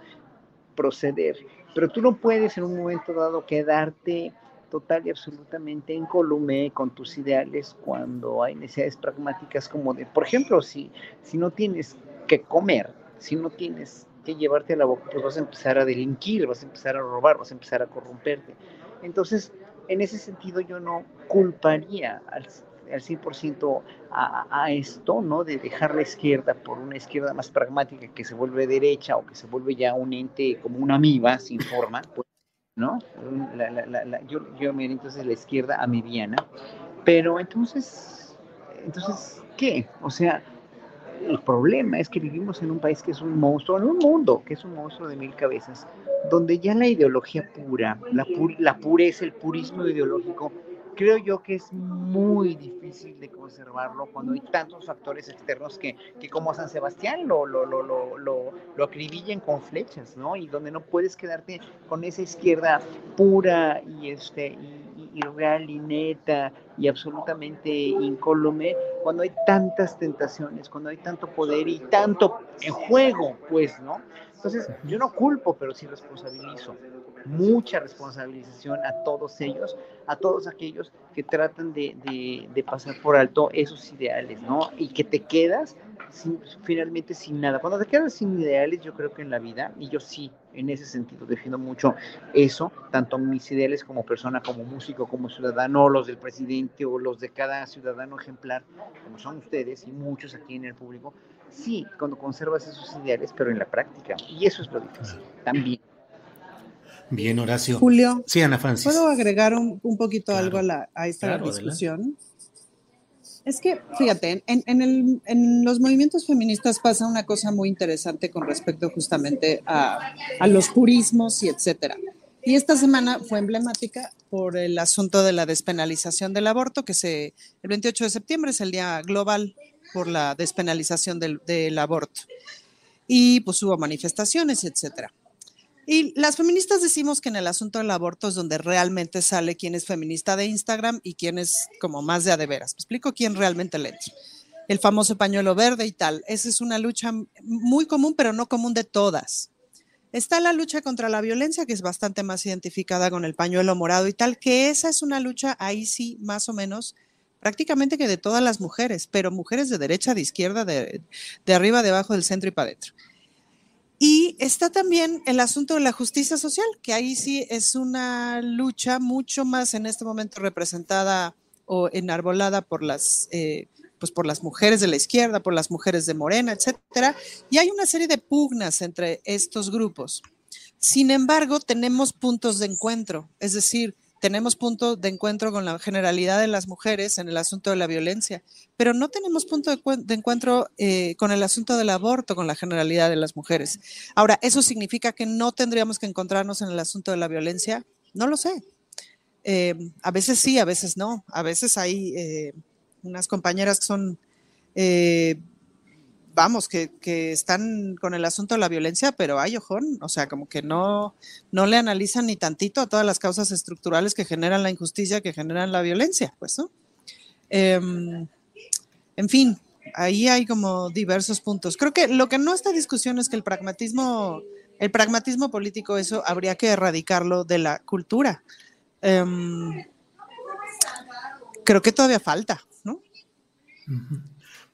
proceder. Pero tú no puedes en un momento dado quedarte total y absolutamente incólume con tus ideales cuando hay necesidades pragmáticas como de, por ejemplo, si, si no tienes que comer, si no tienes que llevarte a la boca, pues vas a empezar a delinquir, vas a empezar a robar, vas a empezar a corromperte. Entonces, en ese sentido yo no culparía al, al 100% a, a, esto, ¿no? De dejar la izquierda por una izquierda más pragmática que se vuelve derecha o que se vuelve ya un ente como una amiba sin forma, pues ¿no? yo, yo me entonces la izquierda a mi Viana, pero entonces, entonces, ¿qué? O sea, el problema es que vivimos en un país que es un monstruo, en un mundo que es un monstruo de mil cabezas, donde ya la ideología pura, la, la pureza, el purismo ideológico creo yo que es muy difícil de conservarlo cuando hay tantos factores externos que, que como San Sebastián lo, lo, lo, lo, lo, acribillan con flechas, ¿no? Y donde no puedes quedarte con esa izquierda pura y, este, y, y real y neta y absolutamente incólume cuando hay tantas tentaciones, cuando hay tanto poder y tanto en juego, pues, ¿no? Entonces, yo no culpo, pero sí responsabilizo mucha responsabilización a todos ellos, a todos aquellos que tratan de, de, pasar por alto esos ideales, ¿no? Y que te quedas finalmente sin nada. Cuando te quedas sin ideales, yo creo que en la vida, y yo sí, en ese sentido, defiendo mucho eso, tanto mis ideales como persona, como músico, como ciudadano, los del presidente o los de cada ciudadano ejemplar, como son ustedes y muchos aquí en el público, sí, cuando conservas esos ideales, pero en la práctica. Y eso es lo difícil, también. Bien, Horacio. Julio. Sí, Ana Francis. ¿Puedo agregar un, poquito algo a, esta discusión? Es que, fíjate, en, los movimientos feministas pasa una cosa muy interesante con respecto justamente a, los purismos y etcétera. Y esta semana fue emblemática por el asunto de la despenalización del aborto, que se, el 28 de septiembre es el Día Global por la despenalización del, del aborto. Y pues hubo manifestaciones, etcétera. Y las feministas decimos que en el asunto del aborto es donde realmente sale quién es feminista de Instagram y quién es como más de a de veras. Me explico quién realmente le entra. El famoso pañuelo verde y tal. Esa es una lucha muy común, pero no común de todas. Está la lucha contra la violencia, que es bastante más identificada con el pañuelo morado y tal, que esa es una lucha ahí sí, más o menos, prácticamente que de todas las mujeres, pero mujeres de derecha, de izquierda, de, de arriba, debajo, del centro y para adentro. Y está también el asunto de la justicia social, que ahí sí es una lucha mucho más en este momento representada o enarbolada por las, eh, pues por las mujeres de la izquierda, por las mujeres de Morena, etcétera. Y hay una serie de pugnas entre estos grupos. Sin embargo, tenemos puntos de encuentro, es decir, tenemos punto de encuentro con la generalidad de las mujeres en el asunto de la violencia, pero no tenemos punto de, encuentro eh, con el asunto del aborto, con la generalidad de las mujeres. Ahora, ¿eso significa que no tendríamos que encontrarnos en el asunto de la violencia? No lo sé. Eh, a veces sí, a veces no. A veces hay eh, unas compañeras que son vamos, que, están con el asunto de la violencia, pero hay ojón, o sea, como que no, no le analizan ni tantito a todas las causas estructurales que generan la injusticia, que generan la violencia, pues, ¿no? Em, en fin, ahí hay como diversos puntos. Creo que lo que no está discusión es que el pragmatismo, el pragmatismo político, eso habría que erradicarlo de la cultura. Em, creo que todavía falta, ¿no?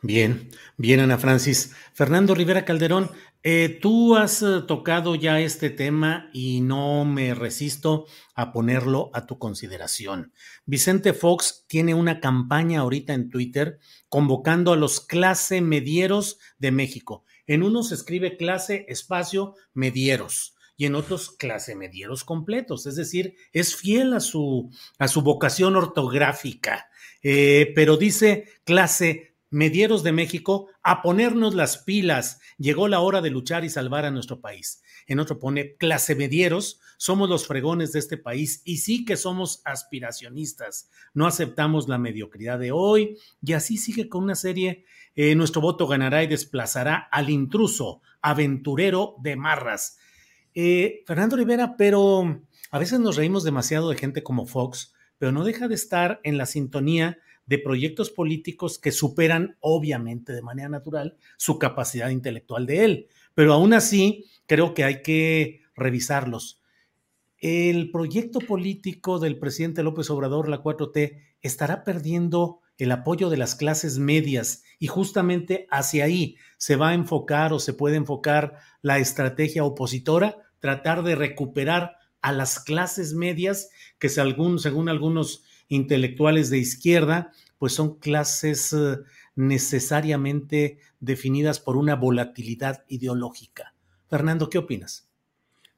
Bien, bien, Ana Francis. Fernando Rivera Calderón, eh, tú has eh, tocado ya este tema y no me resisto a ponerlo a tu consideración. Vicente Fox tiene una campaña ahorita en Twitter convocando a los clase medieros de México. En unos escribe clase espacio medieros y en otros clase medieros completos, es decir, es fiel a su, a su vocación ortográfica, eh, pero dice clase Medieros de México, a ponernos las pilas. Llegó la hora de luchar y salvar a nuestro país. En otro pone, clase medieros, somos los fregones de este país y sí que somos aspiracionistas. No aceptamos la mediocridad de hoy y así sigue con una serie. Eh, nuestro voto ganará y desplazará al intruso, aventurero de marras. Eh, Fernando Rivera, pero a veces nos reímos demasiado de gente como Fox, pero no deja de estar en la sintonía de proyectos políticos que superan, obviamente, de manera natural, su capacidad intelectual de él. Pero aún así, creo que hay que revisarlos. El proyecto político del presidente López Obrador, la 4T, estará perdiendo el apoyo de las clases medias y justamente hacia ahí se va a enfocar o se puede enfocar la estrategia opositora, tratar de recuperar a las clases medias que según, según algunos intelectuales de izquierda, pues son clases eh, necesariamente definidas por una volatilidad ideológica. Fernando, ¿qué opinas?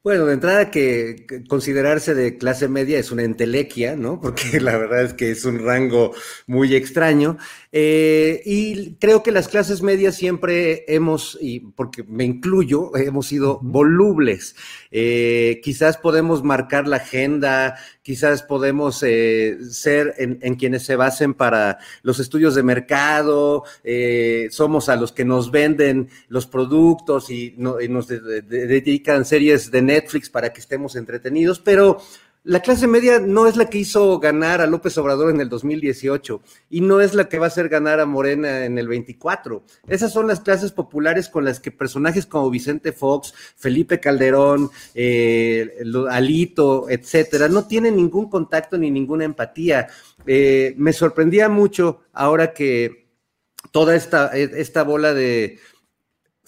Bueno, de entrada que considerarse de clase media es una entelequia, ¿no? Porque la verdad es que es un rango muy extraño. Eh, y creo que las clases medias siempre hemos, y porque me incluyo, hemos sido volubles. Eh, quizás podemos marcar la agenda, quizás podemos eh, ser en, quienes se basen para los estudios de mercado, somos a los que nos venden los productos y, nos dedican series de Netflix para que estemos entretenidos, pero la clase media no es la que hizo ganar a López Obrador en el 2018 y no es la que va a hacer ganar a Morena en el 24. Esas son las clases populares con las que personajes como Vicente Fox, Felipe Calderón, eh, Alito, etcétera, no tienen ningún contacto ni ninguna empatía. Eh, me sorprendía mucho ahora que toda esta, esta bola de,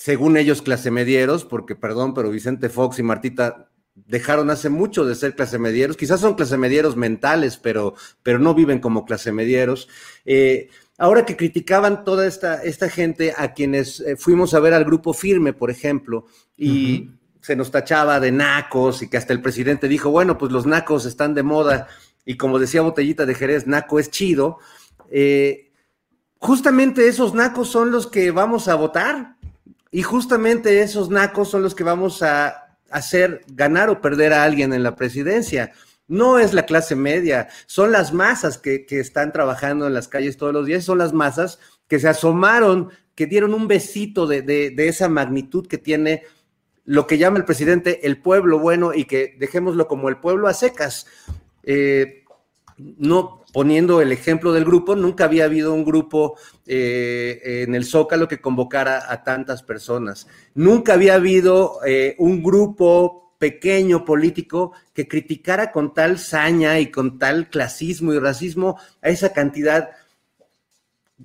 según ellos, clase medieros, porque perdón, pero Vicente Fox y Martita dejaron hace mucho de ser clase medieros, quizás son clase medieros mentales, pero, pero no viven como clase medieros. Eh, ahora que criticaban toda esta, esta gente a quienes eh, fuimos a ver al grupo firme, por ejemplo, y se nos tachaba de nacos y que hasta el presidente dijo, bueno, pues los nacos están de moda y como decía Botellita de Jerez, naco es chido. Eh, justamente esos nacos son los que vamos a votar y justamente esos nacos son los que vamos a hacer ganar o perder a alguien en la presidencia. No es la clase media, son las masas que, están trabajando en las calles todos los días, son las masas que se asomaron, que dieron un besito de, esa magnitud que tiene lo que llama el presidente el pueblo bueno y que dejémoslo como el pueblo a secas. Eh, no poniendo el ejemplo del grupo, nunca había habido un grupo eh, en el Zócalo que convocara a tantas personas. Nunca había habido eh, un grupo pequeño político que criticara con tal saña y con tal clasismo y racismo a esa cantidad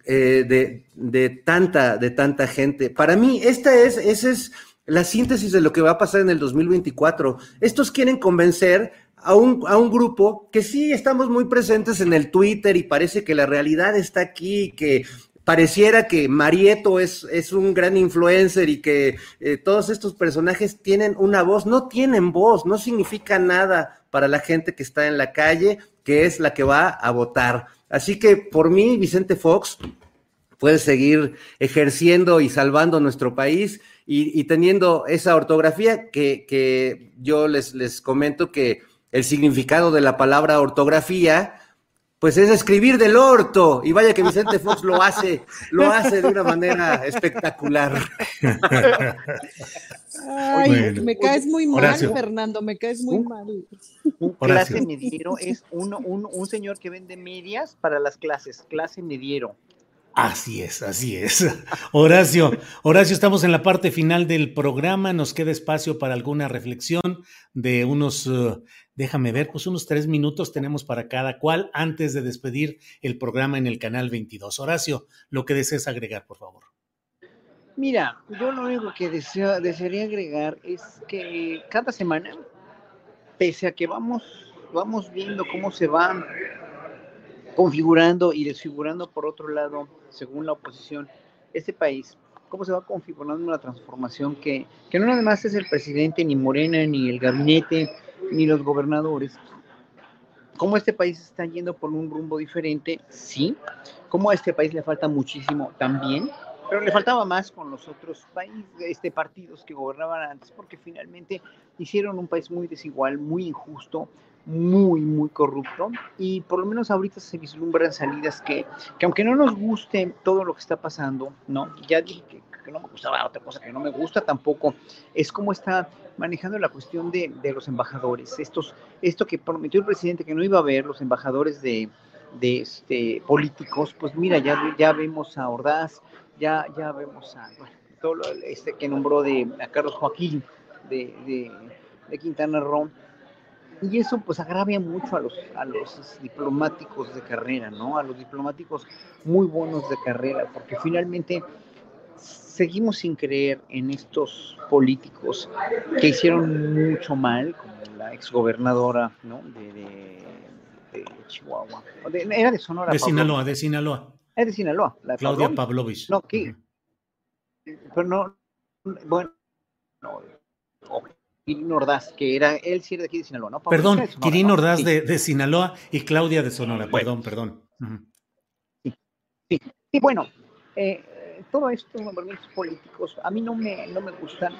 eh, de, tanta, de tanta gente. Para mí, esta es, esa es la síntesis de lo que va a pasar en el 2024. Estos quieren convencer a un, a un grupo que sí estamos muy presentes en el Twitter y parece que la realidad está aquí, que pareciera que Marieto es, es un gran influencer y que eh, todos estos personajes tienen una voz, no tienen voz, no significa nada para la gente que está en la calle, que es la que va a votar. Así que por mí, Vicente Fox, puede seguir ejerciendo y salvando nuestro país y, teniendo esa ortografía que, que yo les, les comento que el significado de la palabra ortografía, pues es escribir del orto. Y vaya que Vicente Fox lo hace, lo hace de una manera espectacular. Ay, me caes muy mal, Fernando, me caes muy mal. Un clase mediero es uno, un, un señor que vende medias para las clases, clase mediero. Así es, así es. Horacio, Horacio, estamos en la parte final del programa. Nos queda espacio para alguna reflexión de unos, uh, déjame ver, pues unos tres minutos tenemos para cada cual antes de despedir el programa en el canal 22. Horacio, lo que desees agregar, por favor. Mira, yo lo único que deseo, desearía agregar es que cada semana, pese a que vamos, vamos viendo cómo se van configurando y desfigurando por otro lado, según la oposición, este país, cómo se va configurando una transformación que, que no nada más es el presidente, ni Morena, ni el gabinete, ni los gobernadores. Cómo este país está yendo por un rumbo diferente, sí. Cómo a este país le falta muchísimo también, pero le faltaba más con los otros países, este, partidos que gobernaban antes, porque finalmente hicieron un país muy desigual, muy injusto, muy, muy corrupto y por lo menos ahorita se vislumbran salidas que, que aunque no nos guste todo lo que está pasando, ¿no? Ya dije que, no me gustaba otra cosa que no me gusta tampoco, es cómo está manejando la cuestión de, de, los embajadores, estos, esto que prometió el presidente que no iba a haber, los embajadores de, de este, políticos, pues mira, ya, ya vemos a Ordaz, ya, ya vemos a, todo este que nombró de, a Carlos Joaquín de, de, de Quintana Roo, y eso pues agravia mucho a los, a los diplomáticos de carrera, ¿no? A los diplomáticos muy buenos de carrera, porque finalmente seguimos sin creer en estos políticos que hicieron mucho mal, como la exgobernadora, ¿no? De, de, Chihuahua. era de Sonora. De Sinaloa, de Sinaloa. Es de Sinaloa. La Claudia Pavlovich. No, ¿qué? Pero no, bueno, no, Kirin Ordaz, que era él sí era de aquí de Sinaloa, ¿no? perdón, Kirin Ordaz de, Sinaloa y Claudia de Sonora, perdón, perdón. sí, sí, sí, bueno, eh, todo esto, movimientos políticos, a mí no me, no me gustan,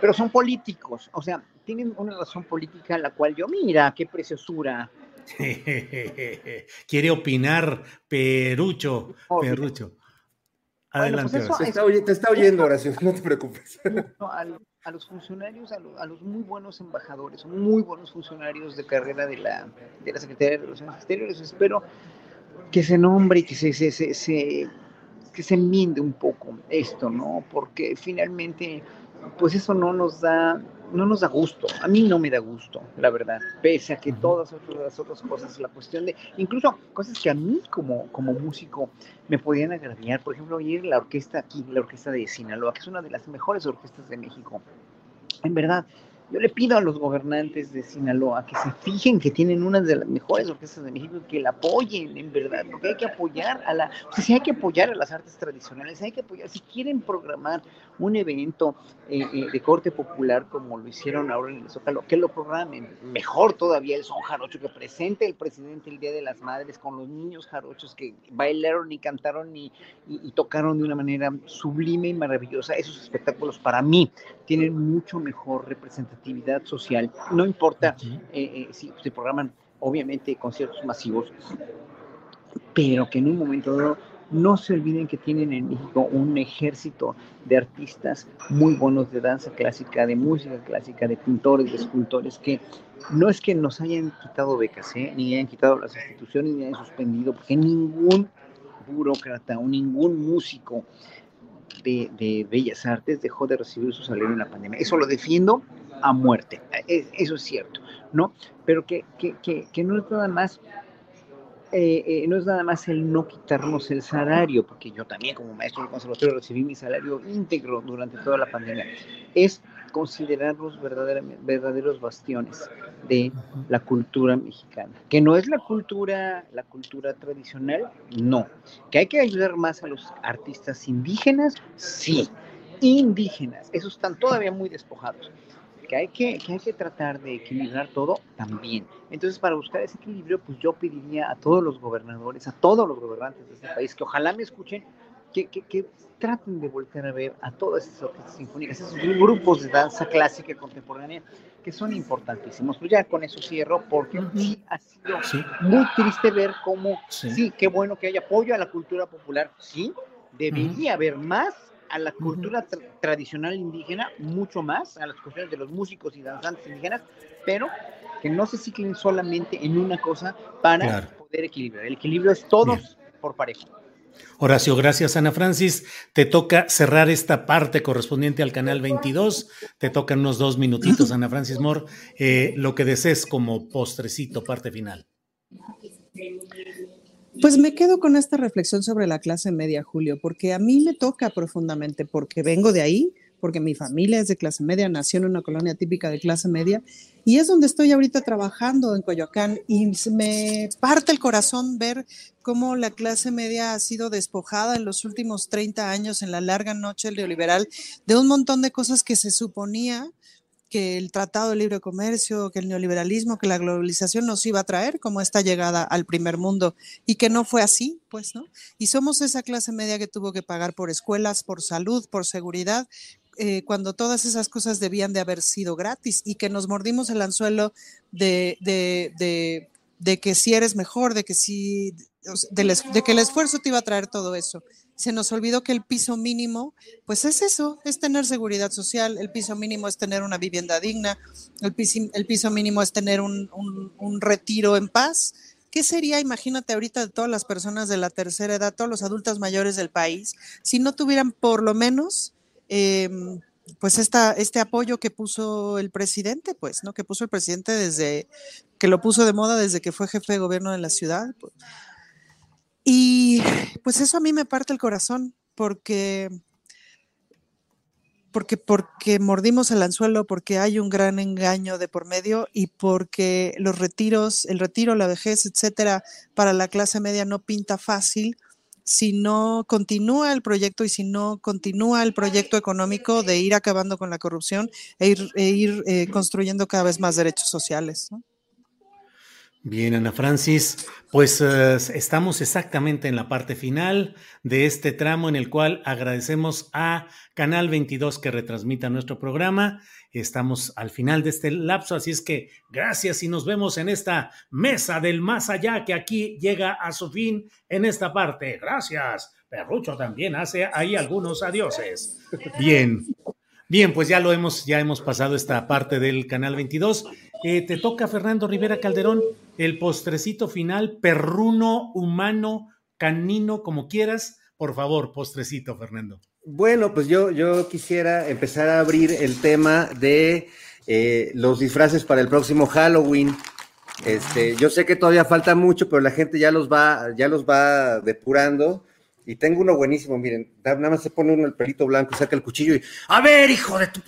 pero son políticos, o sea, tienen una razón política la cual yo, mira, qué preciosura. Quiere opinar Perucho, Perucho. Pues Adelante. te, está, oyendo, Horacio, no te preocupes. A los funcionarios, a, los muy buenos embajadores, muy buenos funcionarios de carrera de la, de la Secretaría de Relaciones Exteriores. Espero que se nombre y que se, se, que se enmiende un poco esto, ¿no? Porque finalmente, pues eso no nos da, no nos da gusto. A mí no me da gusto, la verdad. Pese a que todas las otras cosas, la cuestión de, incluso cosas que a mí como, como músico me podían agraviar. Por ejemplo, oír la orquesta aquí, la orquesta de Sinaloa, que es una de las mejores orquestas de México. En verdad, yo le pido a los gobernantes de Sinaloa que se fijen que tienen una de las mejores orquestas de México y que la apoyen, en verdad, porque hay que apoyar a la, o sea, hay que apoyar a las artes tradicionales, hay que apoyar, si quieren programar un evento eh, eh, de corte popular como lo hicieron ahora en el Zócalo, que lo programen, mejor todavía el son jarocho, que presente el presidente el Día de las Madres con los niños jarochos que bailaron y cantaron y tocaron de una manera sublime y maravillosa, esos espectáculos para mí tienen mucho mejor representatividad social. No importa eh, si se programan, obviamente, conciertos masivos, pero que en un momento dado no se olviden que tienen en México un ejército de artistas muy buenos de danza clásica, de música clásica, de pintores, de escultores, que no es que nos hayan quitado becas, ¿eh? ni hayan quitado las instituciones, ni hayan suspendido, porque ningún burócrata o ningún músico de, Bellas Artes dejó de recibir su salario en la pandemia. Eso lo defiendo a muerte, e, eso es cierto, ¿no? Pero que, que, que no es nada más eh, eh, no es nada más el no quitarnos el salario, porque yo también como maestro del conservatorio recibí mi salario íntegro durante toda la pandemia, es considerarlos verdaderos bastiones de la cultura mexicana, que no es la cultura, la cultura tradicional, no, que hay que ayudar más a los artistas indígenas, sí, indígenas, esos están todavía muy despojados, que hay que, que hay que tratar de equilibrar todo también. Entonces, para buscar ese equilibrio, pues yo pediría a todos los gobernadores, a todos los gobernantes de este país, que ojalá me escuchen, que, que, que traten de volver a ver a todas esas orquestas sinfónicas, esos grupos de danza clásica contemporánea, que son importantísimos. Pues ya con eso cierro, porque sí ha sido muy triste ver cómo, sí. qué bueno que haya apoyo a la cultura popular, sí, debería haber más a la cultura tradicional indígena, mucho más, a las cuestiones de los músicos y danzantes indígenas, pero que no se ciclen solamente en una cosa para poder equilibrar. El equilibrio es todos por pareja. Horacio, gracias Ana Francis. Te toca cerrar esta parte correspondiente al canal 22. Te tocan unos dos minutitos, Ana Francis Moore. Eh, lo que desees como postrecito, parte final. Pues me quedo con esta reflexión sobre la clase media, Julio, porque a mí me toca profundamente, porque vengo de ahí, porque mi familia es de clase media, nació en una colonia típica de clase media, y es donde estoy ahorita trabajando en Coyoacán, y me parte el corazón ver cómo la clase media ha sido despojada en los últimos 30 años, en la larga noche neoliberal, de un montón de cosas que se suponía que el Tratado de Libre Comercio, que el neoliberalismo, que la globalización nos iba a traer como esta llegada al primer mundo y que no fue así, pues, ¿no? Y somos esa clase media que tuvo que pagar por escuelas, por salud, por seguridad, eh, cuando todas esas cosas debían de haber sido gratis y que nos mordimos el anzuelo de, de, de, de que si eres mejor, de que si, de que el esfuerzo te iba a traer todo eso se nos olvidó que el piso mínimo, pues es eso, es tener seguridad social, el piso mínimo es tener una vivienda digna, el piso, el piso mínimo es tener un, retiro en paz. ¿Qué sería, imagínate ahorita, de todas las personas de la tercera edad, todos los adultos mayores del país, si no tuvieran por lo menos, em, pues este apoyo que puso el presidente, pues, ¿no? Que puso el presidente desde, que lo puso de moda desde que fue jefe de gobierno de la ciudad. Pues, y pues eso a mí me parte el corazón porque porque porque mordimos el anzuelo, porque hay un gran engaño de por medio y porque los retiros, el retiro, la vejez, etcétera, para la clase media no pinta fácil si no continúa el proyecto y si no continúa el proyecto económico de ir acabando con la corrupción e ir, e ir eh, construyendo cada vez más derechos sociales. ¿no? Bien, Ana Francis, pues eh, estamos exactamente en la parte final de este tramo en el cual agradecemos a Canal 22 que retransmita nuestro programa. Estamos al final de este lapso, así es que gracias y nos vemos en esta mesa del más allá que aquí llega a su fin en esta parte. Gracias. Perrucho también hace ahí algunos adioses. Bien. Bien, pues ya lo hemos, ya hemos pasado esta parte del canal 22. Eh, te toca, Fernando Rivera Calderón, el postrecito final, perruno, humano, canino, como quieras. Por favor, postrecito, Fernando. Bueno, pues yo, yo quisiera empezar a abrir el tema de eh, los disfraces para el próximo Halloween. Este, yo sé que todavía falta mucho, pero la gente ya los va, ya los va depurando. Y tengo uno buenísimo, miren, nada más se pone uno el pelito blanco, saca el cuchillo y, a ver, hijo de tu...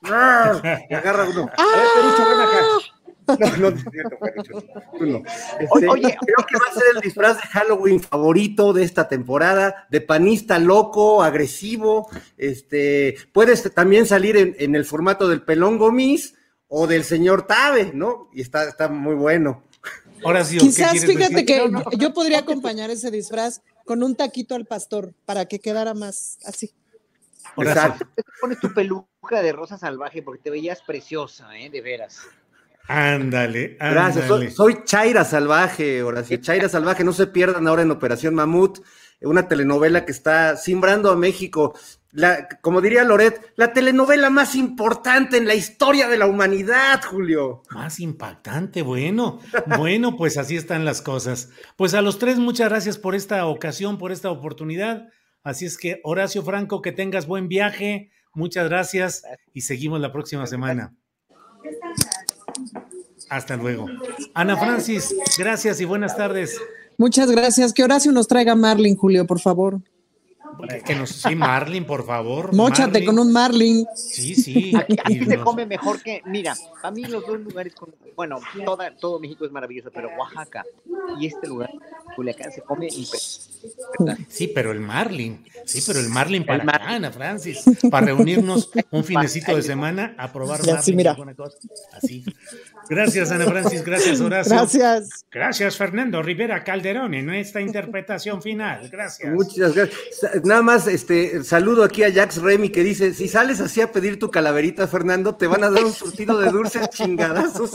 Y agarra uno. ¡Ah! No, no es cierto, Tú no. Este, Oye, creo que va a ser el disfraz de Halloween favorito de esta temporada, de panista loco, agresivo. Este, puedes también salir en, en el formato del pelón gomis o del señor Tabe, ¿no? Y está, está muy bueno. Ahora sí, Quizás fíjate que yo podría acompañar ese disfraz con un taquito al pastor para que quedara más así. Exacto. Te pones tu peluca de rosa salvaje porque te veías preciosa, ¿eh? De veras. Ándale, ándale. Gracias. Soy, Chaira Salvaje, Horacio. Chaira Salvaje, no se pierdan ahora en Operación Mamut, una telenovela que está simbrando a México. La, como diría Loret, la telenovela más importante en la historia de la humanidad, Julio. Más impactante, bueno. Bueno, pues así están las cosas. Pues a los tres, muchas gracias por esta ocasión, por esta oportunidad. Así es que, Horacio Franco, que tengas buen viaje. Muchas gracias y seguimos la próxima semana. Hasta luego. Ana Francis, gracias y buenas tardes. Muchas gracias. Que Horacio nos traiga Marlin, Julio, por favor. Que nos, sí, Marlin, por favor. Móchate con un Marlin. Sí, sí. Aquí, se come mejor que, mira, a mí los dos lugares, con, bueno, toda, todo México es maravilloso, pero Oaxaca y este lugar, Culiacán, se come impresionante. Sí, pero el Marlin, sí, pero el Marlin para Ana Francis, para reunirnos un finecito de semana a probar Marlin. Así, mira. Así. Gracias, Ana Francis. Gracias, Horacio. Gracias. Gracias, Fernando Rivera Calderón, en esta interpretación final. Gracias. Muchas gracias. Nada más, este, saludo aquí a Jax Remy que dice: si sales así a pedir tu calaverita, Fernando, te van a dar un surtido de dulces chingadazos.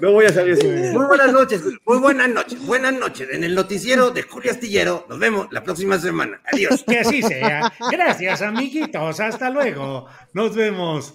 no voy a salir así. Muy buenas noches, muy buenas noches, buenas noches. En el noticiero de Julio Astillero, nos vemos la próxima semana. Adiós. Que así sea. Gracias, amiguitos. Hasta luego. Nos vemos.